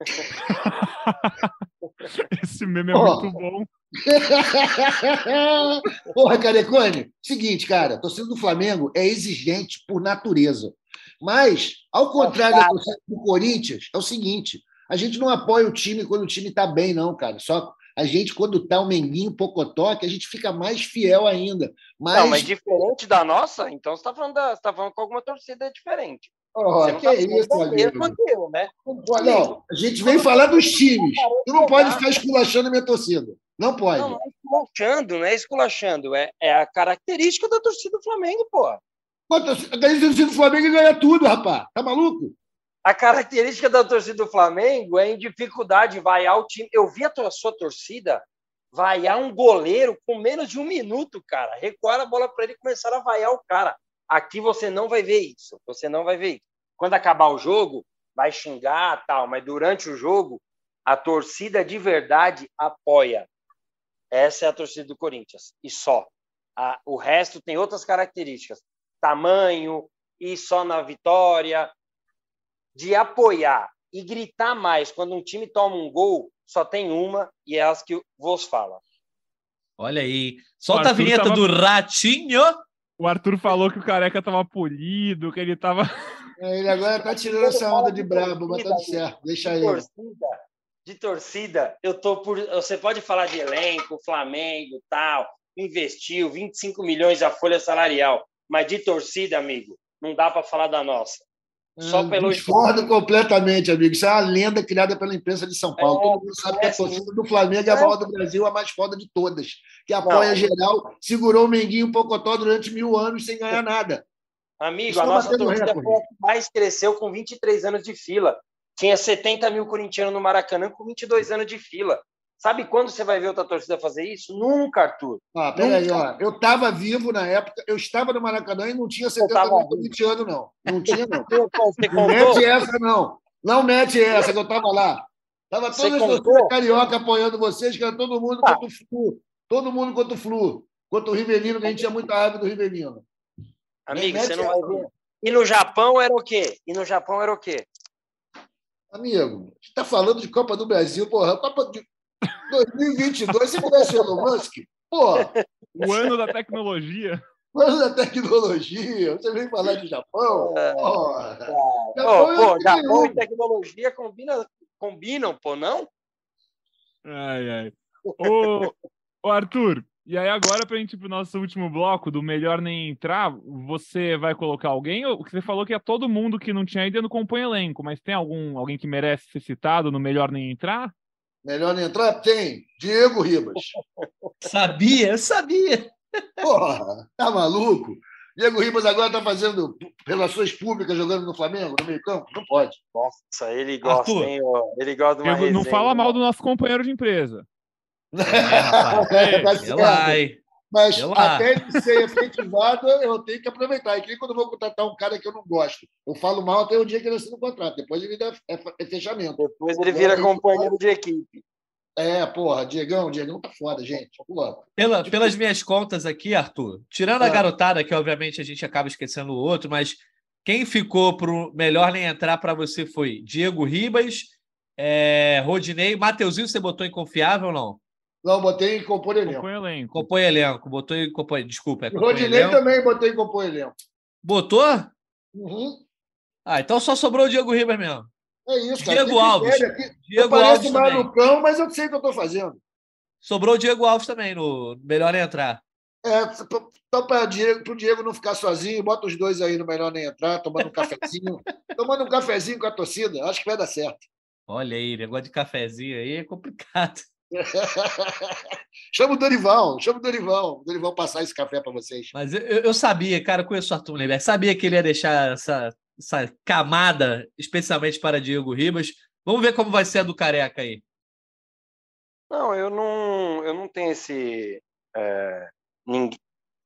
[laughs] Esse meme é oh. muito bom. [laughs] Porra, Carecone, seguinte, cara, torcida do Flamengo é exigente por natureza. Mas, ao contrário da torcida do Corinthians, é o seguinte: a gente não apoia o time quando o time está bem, não, cara. Só a gente, quando tá o Menguinho Pocotó, que a gente fica mais fiel ainda. Mas... Não, mas diferente da nossa, então você está falando, da, tá falando com alguma torcida diferente. Oh, que tá é isso, amigo. Eu, né? Não, a gente vem falar dos times. Tu não pode ficar esculachando a minha torcida. Não pode. Não, não é esculachando, não é esculachando. É, é a característica da torcida do Flamengo, pô. A torcida do Flamengo ganha tudo, rapaz. Tá maluco? A característica da torcida do Flamengo é em dificuldade vaiar o time. Eu vi a sua torcida vaiar um goleiro com menos de um minuto, cara. Recuar a bola para ele e começar a vaiar o cara. Aqui você não vai ver isso. Você não vai ver isso. Quando acabar o jogo, vai xingar tal, mas durante o jogo, a torcida de verdade apoia. Essa é a torcida do Corinthians. E só. O resto tem outras características. Tamanho, e só na vitória, de apoiar e gritar mais quando um time toma um gol, só tem uma e é as que vos fala. Olha aí. Solta a vinheta tava... do Ratinho. O Arthur falou que o careca tava polido, que ele tava. É, ele agora tá tirando essa onda de brabo, mas tá certo. Deixa aí. Torcida, de torcida, eu tô por. Você pode falar de elenco, Flamengo, tal, investiu 25 milhões a folha salarial, mas de torcida, amigo, não dá para falar da nossa. Só hum, pelo Discordo completamente, amigo. Isso é uma lenda criada pela imprensa de São Paulo. É, Todo mundo sabe é, que a torcida do Flamengo é a maior do Brasil, a mais foda de todas. Que apoia não. geral, segurou o Menguinho Pocotó durante mil anos sem ganhar nada. Amigo, Estou a nossa torcida foi a que mais cresceu com 23 anos de fila. Tinha 70 mil corintianos no Maracanã com 22 anos de fila. Sabe quando você vai ver outra torcida fazer isso? Nunca, Arthur. Ah, peraí, ó. Eu estava vivo na época, eu estava no Maracanã e não tinha 70 mil corintianos, não. Não tinha, não. [laughs] Você não mete essa, não. Não mete essa, que eu estava lá. Estava todas as torcidas carioca apoiando vocês, que era todo mundo ah. contra o Flu. Todo mundo contra o Flu. Contra o Rivelino, que a gente tinha muita raiva do Rivelino. Amigo, você não vai ver. E no Japão era o quê? E no Japão era o quê? Amigo, a gente está falando de Copa do Brasil, porra. Copa de 2022, você conhece o Elon Musk? Pô! O ano da tecnologia. O ano da tecnologia. Você vem falar de Japão? É, Porra. Japão, pô, Japão e tecnologia combinam, combinam, pô, não? Ai, ai. Ô, ô Arthur, e aí agora pra gente ir pro nosso último bloco do Melhor Nem Entrar, você vai colocar alguém? Você falou que é todo mundo que não tinha ainda no compõe elenco, mas tem algum alguém que merece ser citado no Melhor Nem Entrar? Melhor entrar? Tem. Diego Ribas. Sabia, sabia. Porra, tá maluco? Diego Ribas agora tá fazendo relações públicas jogando no Flamengo, no meio campo? Não pode. Nossa, ele gosta, hein? Ele gosta de uma Não fala mal do nosso companheiro de empresa. [laughs] É, é, mas até ele ser efetivado, eu tenho que aproveitar. E quando eu vou contratar um cara que eu não gosto, eu falo mal até o dia que ele assina o contrato. Depois ele dá, é, é fechamento. Depois ele vira companheiro de equipe. É, porra, Diegão, Diegão tá foda, gente. Porra. Pela, pelas minhas contas aqui, Arthur, tirando a é. garotada, que obviamente a gente acaba esquecendo o outro, mas quem ficou pro melhor nem entrar para você foi Diego Ribas, é, Rodinei, Mateuzinho, você botou em confiável ou não? Não, botei em compor elenco. Compõe elenco. Compõe elenco, botou em compor, desculpa. É Rodinei elenco. também botei em compor elenco. Botou? Uhum. Ah, então só sobrou o Diego Ribas mesmo. É isso, cara. Diego Alves. Diego eu Alves malucão, mas eu sei o que eu estou fazendo. Sobrou o Diego Alves também, no melhor entrar. É, então para o Diego não ficar sozinho, bota os dois aí no melhor nem entrar, tomando um cafezinho. [laughs] tomando um cafezinho com a torcida, acho que vai dar certo. Olha aí, negócio de cafezinho aí é complicado. [laughs] chama o Dorival, chama o Dorival. O Dorival passar esse café para vocês. Mas eu, eu, sabia, cara, conheço o Arthur Mullenberg, sabia que ele ia deixar essa, essa camada, especialmente para Diego Ribas. Vamos ver como vai ser a do Careca aí. Não, eu não, eu não tenho esse. É, ninguém,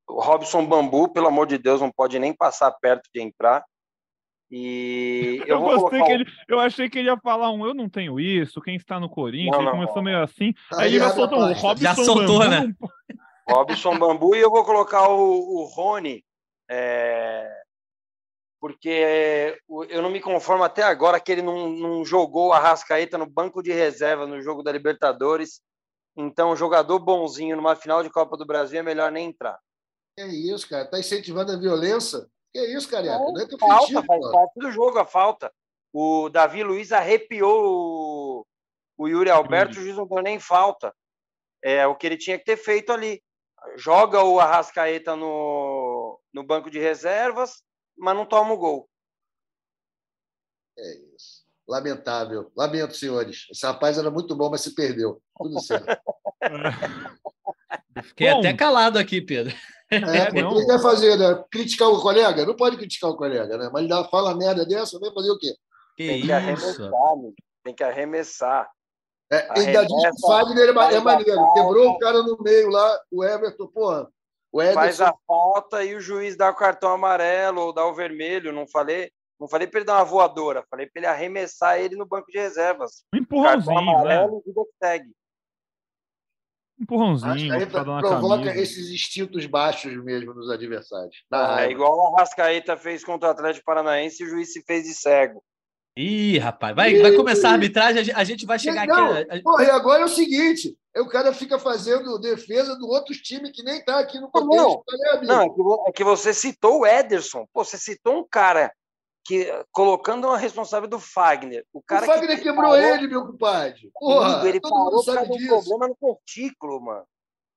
o Robson Bambu, pelo amor de Deus, não pode nem passar perto de entrar. E [laughs] eu, eu gostei que ele, eu achei que ele ia falar um, eu não tenho isso, quem está no Corinthians, não, não, ele começou meio assim, aí, aí ele já soltou um Robson Já soltou, Bambu. né? [laughs] Robson Bambu e eu vou colocar o, o Rony, é, porque eu não me conformo até agora que ele não, não jogou a Rascaeta no banco de reserva no jogo da Libertadores. Então, jogador bonzinho numa final de Copa do Brasil é melhor nem entrar. É isso, cara. Tá incentivando a violência que é isso, Carioca? Não, não é falta, faz parte do jogo a falta. O Davi Luiz arrepiou o, o Yuri Alberto, o juiz não deu nem falta. É o que ele tinha que ter feito ali. Joga o Arrascaeta no, no banco de reservas, mas não toma o gol. É isso. Lamentável. Lamento, senhores. Esse rapaz era muito bom, mas se perdeu. Tudo certo. [laughs] Fiquei bom, até calado aqui, Pedro. É, porque ele quer fazer, né? Criticar o colega? Não pode criticar o colega, né? Mas ele dá, fala merda dessa, vai fazer o quê? Que tem que arremessar, amigo. Tem que arremessar. É, ainda diz que o Fagner é, é maneiro. Quebrou o cara no meio lá, o Everton, porra. O Ederson... Faz a falta e o juiz dá o cartão amarelo ou dá o vermelho. Não falei, não falei para ele dar uma voadora, falei para ele arremessar ele no banco de reservas. Um empurrãozinho, cartão amarelo né? e segue empurrãozinho. Aí provoca camisa. esses instintos baixos mesmo nos adversários. Ah, é igual o Arrascaeta fez contra o Atlético Paranaense e o juiz se fez de cego. Ih, rapaz, vai, vai começar a arbitragem, a gente vai chegar não, aqui. Porra, e agora é o seguinte: o cara fica fazendo defesa do outro time que nem tá aqui no contexto. Não, não é, que, é que você citou o Ederson. Pô, você citou um cara que colocando uma responsável do Fagner. O, cara o Fagner que quebrou parou, ele, meu compadre. Porra, ele todo mundo sabe disso. um problema no cortículo, mano.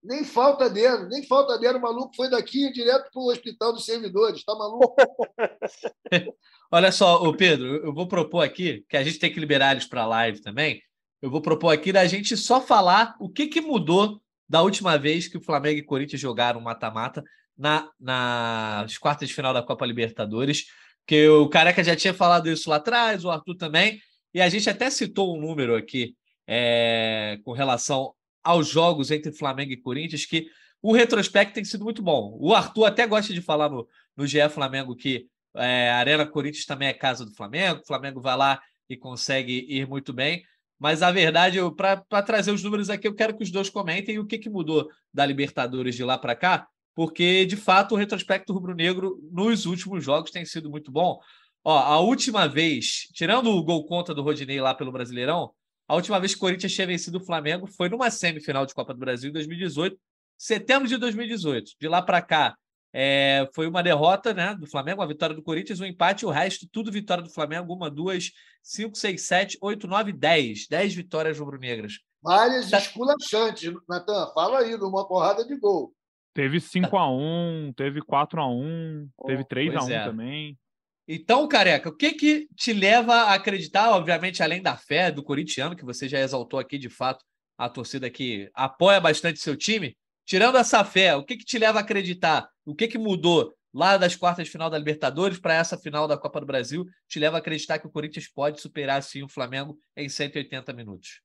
Nem falta dele, nem falta dele. O maluco foi daqui direto para o hospital dos servidores. Tá maluco? [laughs] Olha só, o Pedro, eu vou propor aqui, que a gente tem que liberar eles para a live também. Eu vou propor aqui da gente só falar o que, que mudou da última vez que o Flamengo e Corinthians jogaram mata-mata na, nas quartas de final da Copa Libertadores que o Careca já tinha falado isso lá atrás, o Arthur também, e a gente até citou um número aqui é, com relação aos jogos entre Flamengo e Corinthians, que o retrospecto tem sido muito bom. O Arthur até gosta de falar no, no GE Flamengo que é, a Arena Corinthians também é casa do Flamengo, o Flamengo vai lá e consegue ir muito bem. Mas a verdade, para trazer os números aqui, eu quero que os dois comentem o que, que mudou da Libertadores de lá para cá porque de fato o retrospecto rubro-negro nos últimos jogos tem sido muito bom. Ó, a última vez, tirando o gol contra do Rodinei lá pelo Brasileirão, a última vez que o Corinthians tinha vencido o Flamengo foi numa semifinal de Copa do Brasil em 2018, setembro de 2018. De lá para cá, é, foi uma derrota né, do Flamengo, uma vitória do Corinthians, um empate, o resto, tudo vitória do Flamengo. Uma, duas, cinco, seis, sete, oito, nove, dez. Dez vitórias rubro-negras. Várias tá... esculachantes, Natan. Fala aí, numa porrada de gol. Teve 5x1, teve 4x1, oh, teve 3x1 é. também. Então, careca, o que que te leva a acreditar, obviamente, além da fé do corintiano, que você já exaltou aqui de fato, a torcida que apoia bastante seu time, tirando essa fé, o que que te leva a acreditar? O que que mudou lá das quartas de final da Libertadores para essa final da Copa do Brasil? Te leva a acreditar que o Corinthians pode superar sim o Flamengo em 180 minutos?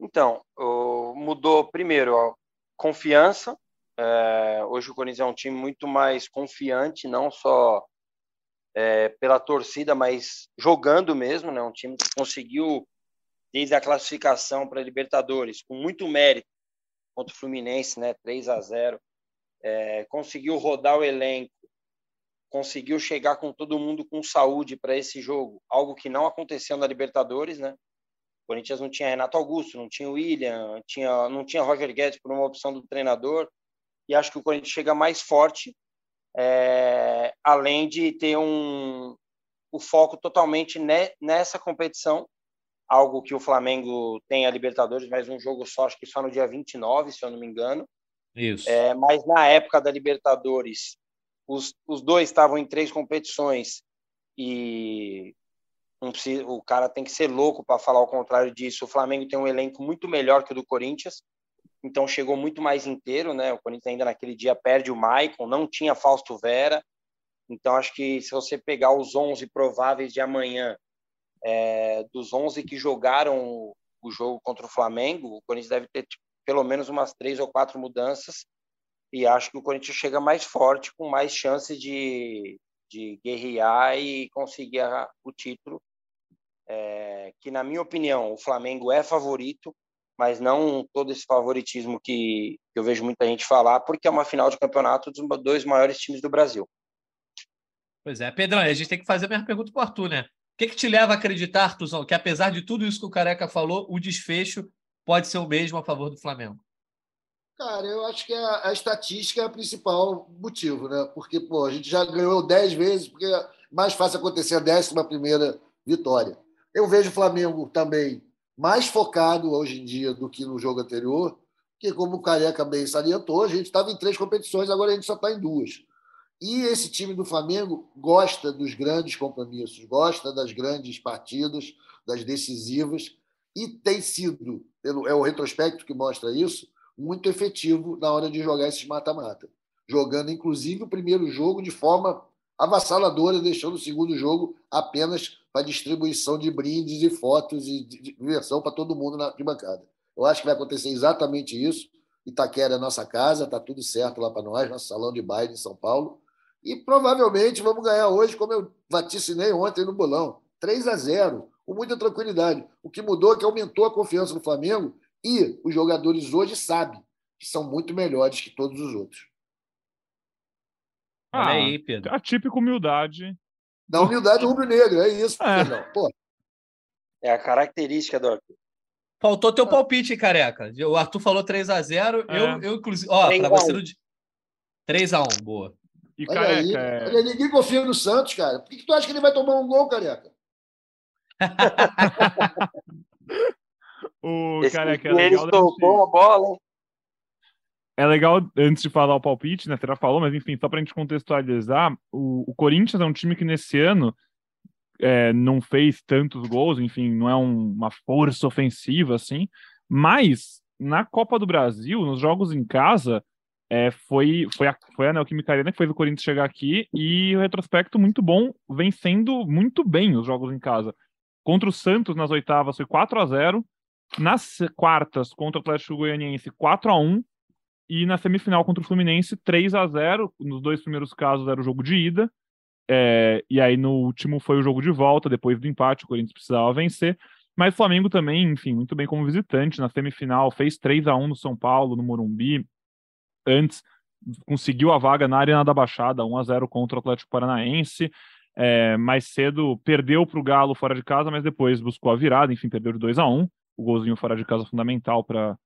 Então, mudou primeiro a confiança, é, hoje o Corinthians é um time muito mais confiante, não só é, pela torcida, mas jogando mesmo, né? Um time que conseguiu desde a classificação para a Libertadores, com muito mérito contra o Fluminense, né, 3 a 0, é, conseguiu rodar o elenco, conseguiu chegar com todo mundo com saúde para esse jogo, algo que não aconteceu na Libertadores, né? O Corinthians não tinha Renato Augusto, não tinha William, tinha, não tinha Roger Guedes por uma opção do treinador, e acho que o Corinthians chega mais forte, é, além de ter um, o foco totalmente ne, nessa competição, algo que o Flamengo tem a Libertadores, mas um jogo só, acho que só no dia 29, se eu não me engano. Isso. É, mas na época da Libertadores, os, os dois estavam em três competições e precisa, o cara tem que ser louco para falar o contrário disso. O Flamengo tem um elenco muito melhor que o do Corinthians, então chegou muito mais inteiro, né? O Corinthians ainda naquele dia perde o Maicon, não tinha Fausto Vera. Então acho que se você pegar os 11 prováveis de amanhã, é, dos 11 que jogaram o jogo contra o Flamengo, o Corinthians deve ter tipo, pelo menos umas três ou quatro mudanças e acho que o Corinthians chega mais forte, com mais chance de, de guerrear e conseguir o título é, que, na minha opinião, o Flamengo é favorito, mas não todo esse favoritismo que, eu vejo muita gente falar, porque é uma final de campeonato dos dois maiores times do Brasil. Pois é, Pedrão, a gente tem que fazer a mesma pergunta para o Arthur, né? O que, que te leva a acreditar, Arthurzão, que apesar de tudo isso que o Careca falou, o desfecho pode ser o mesmo a favor do Flamengo? Cara, eu acho que a, a estatística é o principal motivo, né? Porque, pô, a gente já ganhou dez vezes, porque é mais fácil acontecer a décima primeira vitória. Eu vejo o Flamengo também mais focado hoje em dia do que no jogo anterior, que, como o Careca bem salientou, a gente estava em três competições, agora a gente só está em duas. E esse time do Flamengo gosta dos grandes compromissos, gosta das grandes partidas, das decisivas, e tem sido, é o retrospecto que mostra isso, muito efetivo na hora de jogar esses mata-mata. Jogando, inclusive, o primeiro jogo de forma avassaladora, deixando o segundo jogo apenas para distribuição de brindes e fotos e diversão para todo mundo na bancada. Eu acho que vai acontecer exatamente isso. Itaquera é nossa casa, está tudo certo lá para nós, nosso salão de baile em São Paulo. E provavelmente vamos ganhar hoje, como eu vaticinei ontem no bolão, 3 a 0, com muita tranquilidade. O que mudou é que aumentou a confiança no Flamengo e os jogadores hoje sabem que são muito melhores que todos os outros. Ah, Olha aí, Pedro. A típica humildade. Da humildade rubro-negra, é isso, é. Pô. É a característica do Arthur. Faltou teu palpite, careca. O Arthur falou 3x0. É. Eu, eu, inclusive. Ó, para você no. 3x1, boa. E olha careca. Aí, é... olha, ninguém confia no Santos, cara. Por que, que tu acha que ele vai tomar um gol, careca? [laughs] o Esse careca é legal. Ele tocou a bola. É legal, antes de falar o palpite, né? Você já falou, mas enfim, só para a gente contextualizar, o, o, Corinthians é um time que nesse ano é, não fez tantos gols, enfim, não é um, uma força ofensiva assim, mas na Copa do Brasil, nos jogos em casa, é, foi, foi a, foi a Neoquímica Arena que fez o Corinthians chegar aqui e o retrospecto muito bom, vencendo muito bem os jogos em casa. Contra o Santos nas oitavas foi 4 a 0 nas quartas contra o Atlético Goianiense 4 a 1 e na semifinal contra o Fluminense, 3 a 0 Nos dois primeiros casos era o jogo de ida. É, e aí no último foi o jogo de volta, depois do empate, o Corinthians precisava vencer. Mas o Flamengo também, enfim, muito bem como visitante. Na semifinal fez 3 a 1 no São Paulo, no Morumbi. Antes conseguiu a vaga na Arena da Baixada, 1 a 0 contra o Atlético Paranaense. É, mais cedo perdeu para o Galo fora de casa, mas depois buscou a virada, enfim, perdeu de 2 a 1 O golzinho fora de casa fundamental para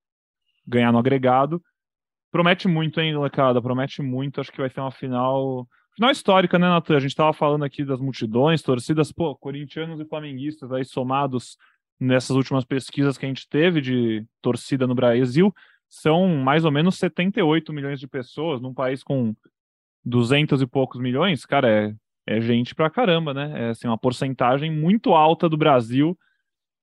ganhar no agregado. Promete muito, hein, molecada? Promete muito. Acho que vai ser uma final. Final histórica, né, Natan? A gente estava falando aqui das multidões, torcidas, pô, corintianos e flamenguistas aí somados nessas últimas pesquisas que a gente teve de torcida no Brasil, são mais ou menos 78 milhões de pessoas num país com 200 e poucos milhões. Cara, é, é gente pra caramba, né? É assim, uma porcentagem muito alta do Brasil.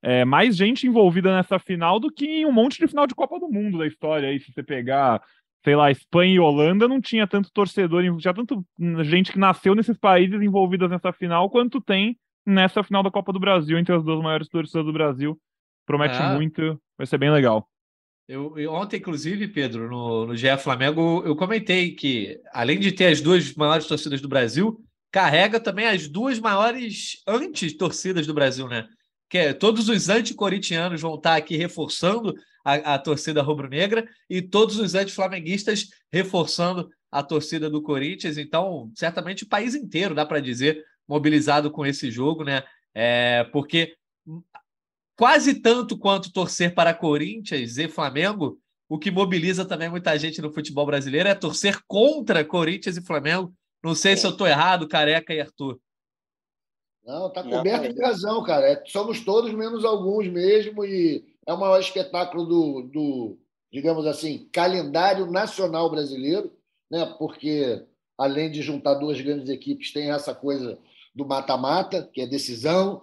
É, mais gente envolvida nessa final do que em um monte de final de Copa do Mundo da história aí, se você pegar sei lá, Espanha e Holanda não tinha tanto torcedor, tinha tanto gente que nasceu nesses países envolvidas nessa final, quanto tem nessa final da Copa do Brasil, entre as duas maiores torcidas do Brasil. Promete é. muito, vai ser bem legal. Eu, eu, ontem, inclusive, Pedro, no, no GE Flamengo, eu comentei que, além de ter as duas maiores torcidas do Brasil, carrega também as duas maiores antes-torcidas do Brasil, né? Que é, todos os anticoritianos vão estar aqui reforçando a, a torcida rubro-negra e todos os anti-flamenguistas reforçando a torcida do Corinthians. Então, certamente o país inteiro, dá para dizer, mobilizado com esse jogo, né? É, porque quase tanto quanto torcer para Corinthians e Flamengo, o que mobiliza também muita gente no futebol brasileiro é torcer contra Corinthians e Flamengo. Não sei se eu estou errado, Careca e Arthur. Não, tá coberto de razão, cara. É, somos todos menos alguns mesmo e é o maior espetáculo do, do, digamos assim, calendário nacional brasileiro, né? Porque além de juntar duas grandes equipes, tem essa coisa do mata-mata, que é decisão,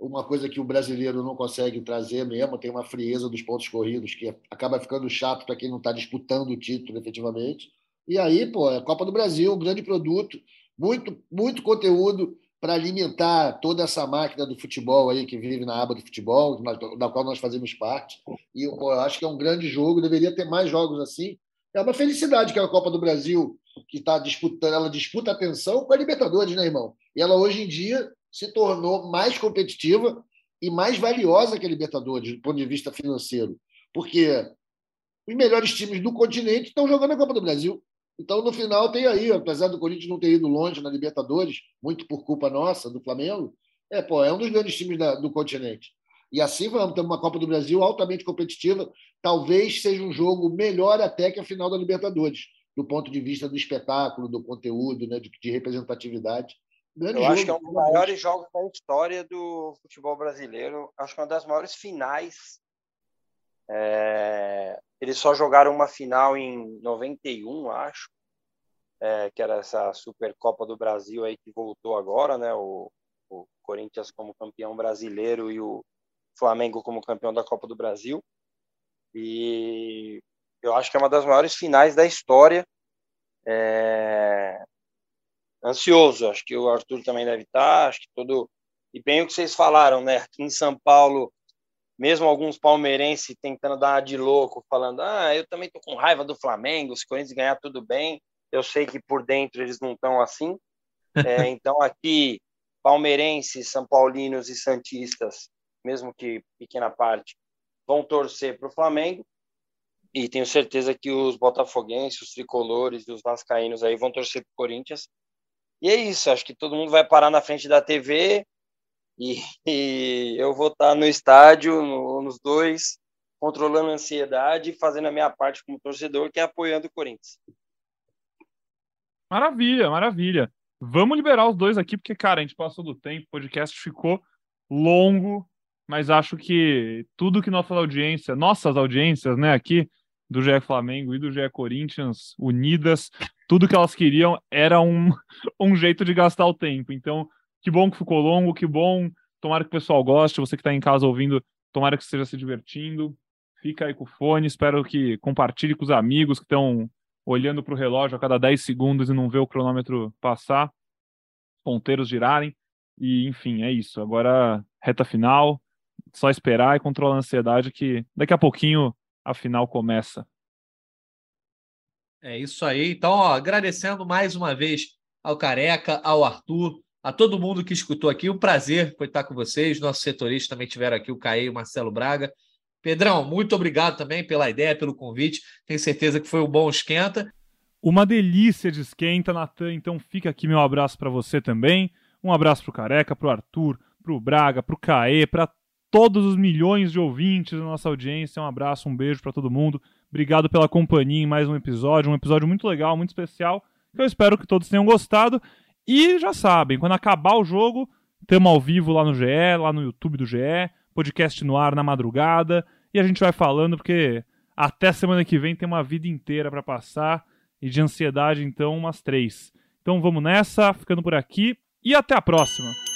uma coisa que o brasileiro não consegue trazer mesmo, tem uma frieza dos pontos corridos que acaba ficando chato para quem não está disputando o título efetivamente. E aí, pô, é a Copa do Brasil, um grande produto, muito, muito conteúdo para alimentar toda essa máquina do futebol aí que vive na aba do futebol, da qual nós fazemos parte. E eu acho que é um grande jogo, deveria ter mais jogos assim. É uma felicidade que é a Copa do Brasil, que está disputando, ela disputa atenção com a Libertadores, né, irmão? E ela hoje em dia se tornou mais competitiva e mais valiosa que a Libertadores, do ponto de vista financeiro. Porque os melhores times do continente estão jogando a Copa do Brasil. Então, no final, tem aí, apesar do Corinthians não ter ido longe na Libertadores, muito por culpa nossa, do Flamengo, é, pô, é um dos grandes times da, do continente. E assim vamos, temos uma Copa do Brasil altamente competitiva. Talvez seja um jogo melhor até que a final da Libertadores, do ponto de vista do espetáculo, do conteúdo, né, de, de representatividade. Grande Eu jogo, acho que é um dos maiores jogos da história do futebol brasileiro. Acho que é uma das maiores finais. É... Eles só jogaram uma final em 91, acho, é, que era essa Supercopa do Brasil aí que voltou agora, né? O, o Corinthians como campeão brasileiro e o Flamengo como campeão da Copa do Brasil. E eu acho que é uma das maiores finais da história. É... Ansioso, acho que o Arthur também deve estar, acho que todo. E bem o que vocês falaram, né? Aqui em São Paulo mesmo alguns palmeirenses tentando dar de louco, falando: ah, eu também tô com raiva do Flamengo, se o Corinthians ganhar tudo bem. Eu sei que por dentro eles não estão assim. [laughs] É, então, aqui, palmeirenses, são paulinos e santistas, mesmo que pequena parte, vão torcer para o Flamengo. E tenho certeza que os botafoguenses, os tricolores e os vascaínos aí vão torcer para o Corinthians. E é isso, acho que todo mundo vai parar na frente da TV, e, e eu vou estar no estádio, no, nos dois, controlando a ansiedade e fazendo a minha parte como torcedor, que é apoiando o Corinthians. Maravilha, maravilha. Vamos liberar os dois aqui, porque, cara, a gente passou do tempo, o podcast ficou longo, mas acho que tudo que nossa audiência, nossas audiências, né, aqui, do GE Flamengo e do GE Corinthians, unidas, tudo que elas queriam era um, [laughs] um jeito de gastar o tempo. Então, que bom que ficou longo, que bom. Tomara que o pessoal goste. Você que está em casa ouvindo, tomara que esteja se divertindo. Fica aí com o fone. Espero que compartilhe com os amigos que estão olhando para o relógio a cada 10 segundos e não vê o cronômetro passar, ponteiros girarem. E, enfim, é isso. Agora, reta final. Só esperar e controlar a ansiedade que daqui a pouquinho a final começa. É isso aí. Então, ó, agradecendo mais uma vez ao Careca, ao Arthur, a todo mundo que escutou aqui. Um prazer foi estar com vocês. Nossos setoristas também tiveram aqui, o Caê e o Marcelo Braga. Pedrão, muito obrigado também pela ideia, pelo convite. Tenho certeza que foi um bom esquenta. Uma delícia de esquenta, Natan. Então fica aqui meu abraço para você também. Um abraço para o Careca, para o Arthur, para o Braga, para o Caê, para todos os milhões de ouvintes da nossa audiência. Um abraço, um beijo para todo mundo. Obrigado pela companhia em mais um episódio, um episódio muito legal, muito especial. Eu espero que todos tenham gostado. E já sabem, quando acabar o jogo, temos ao vivo lá no GE, lá no YouTube do GE, podcast no ar na madrugada, e a gente vai falando, porque até semana que vem tem uma vida inteira para passar, e de ansiedade, então, umas três. Então vamos nessa, ficando por aqui, e até a próxima!